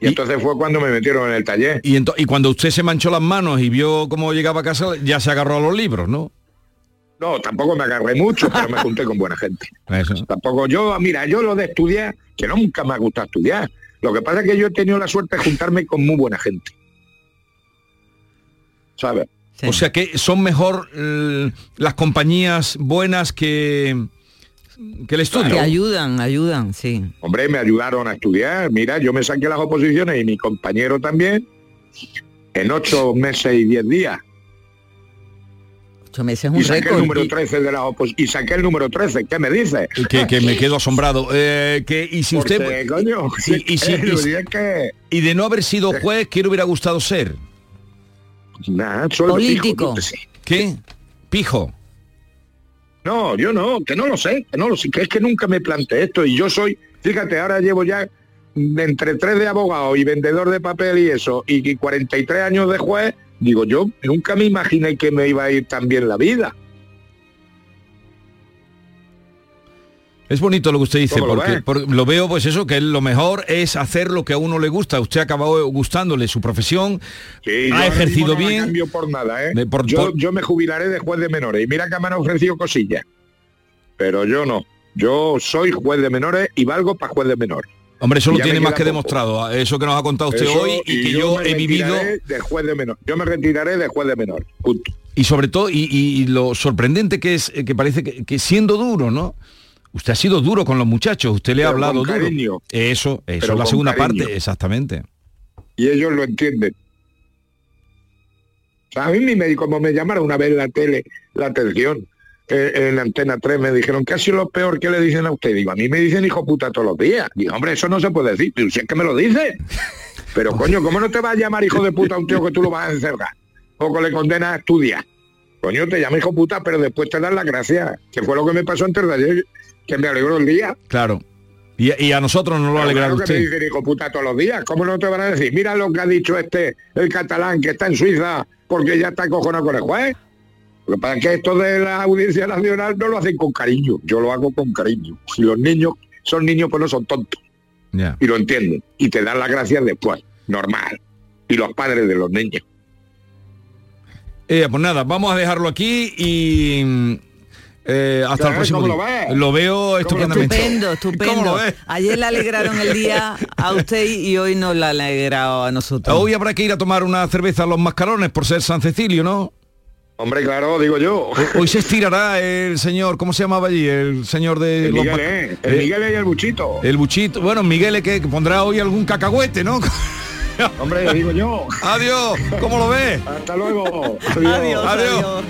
Y, entonces fue cuando me metieron en el taller. Y, ento- y cuando usted se manchó las manos y vio cómo llegaba a casa, ya se agarró a los libros, ¿no? No, tampoco me agarré mucho, pero me junté con buena gente. Tampoco yo, mira, yo lo de estudiar, que nunca me ha gustado estudiar. Lo que pasa es que yo he tenido la suerte de juntarme con muy buena gente. ¿Sabes? O sea que son mejor eh, las compañías buenas que, que el estudio. Que ayudan, ayudan, sí. Hombre, me ayudaron a estudiar. Mira, yo me saqué las oposiciones y mi compañero también en ocho meses y diez días. Ocho meses es Y saqué el número Y- 13 de las opos- y saqué el número 13. ¿Qué me dices? Que, que me quedo asombrado. Eh, que, y si usted... Porque, coño, y, y si- y si- y es que- y de no haber sido juez, ¿qué le hubiera gustado ser? Político. sé. ¿Qué? Pijo. No, yo no, que no lo sé, que no lo sé, que es que nunca me planteé esto y yo soy, fíjate, ahora llevo ya entre tres de abogado y vendedor de papel y eso, y, y 43 años de juez, digo, yo nunca me imaginé que me iba a ir tan bien la vida. Es bonito lo que usted dice, ¿Cómo lo porque, lo veo, pues eso, que lo mejor es hacer lo que a uno le gusta. Usted ha acabado gustándole su profesión, Sí, ha ejercido no bien. cambio por nada, ¿eh? De- por- yo, por- yo me jubilaré de juez de menores y mira que me han ofrecido cosillas, pero yo no. Yo soy juez de menores y valgo para juez de menores. Hombre, eso Y lo tiene más que poco. demostrado. Eso que nos ha contado usted Eso, hoy y, que yo he vivido. de juez de menor. Yo me retiraré de juez de menor. Punto. Y sobre todo, y, lo sorprendente que es, eh, que parece que, que siendo duro, ¿no? Usted ha sido duro con los muchachos, usted le ha Pero hablado duro. cariño. Eso, eso es la segunda cariño. parte, exactamente. y ellos lo entienden. O sea, a mí me, como me llamaron una vez en la tele la atención, eh, en la Antena 3 me dijeron, ¿qué ha sido lo peor que le dicen a usted? Digo, a mí me dicen hijo puta todos los días. Digo, hombre, eso no se puede decir. Digo, si es que me lo dicen. Pero coño, ¿cómo no te va a llamar hijo de puta a un tío que tú lo vas a encerrar? O que le condenas a estudiar. Coño, te llama hijo puta, pero después te dan la gracia. Que fue lo que me pasó antes de ayer, que me alegró el día. Claro. Y, y a nosotros nos lo alegrado claro que me usted. dicen hijo puta todos los días. ¿Cómo no te van a decir? Mira lo que ha dicho este, el catalán, que está en Suiza, porque ya está acojonado con el juez. Lo que pasa es que esto de la Audiencia Nacional no lo hacen con cariño. Yo lo hago con cariño. Si los niños son niños, pues no son tontos. Y lo entienden. Y te dan las gracias después. Normal. Y los padres de los niños. Eh, pues nada, vamos a dejarlo aquí y eh, hasta el ¿Qué? próximo ¿Cómo día. lo veo estupendamente. Estupendo, ¿Cómo estupendo. lo? Ayer le alegraron el día a usted y hoy nos la ha alegrado a nosotros. Hoy habrá que ir a tomar una cerveza a los mascarones por ser San Cecilio, ¿no? Hombre, claro, digo yo. Hoy se estirará el señor, ¿cómo se llamaba allí? El señor de El los Miguel, ¿eh? El Miguel y el Buchito. El buchito. Bueno, Miguel que, que pondrá hoy algún cacahuete, ¿no? Hombre, digo yo. Adiós. ¿Cómo lo ves? Hasta luego. Adiós. adiós.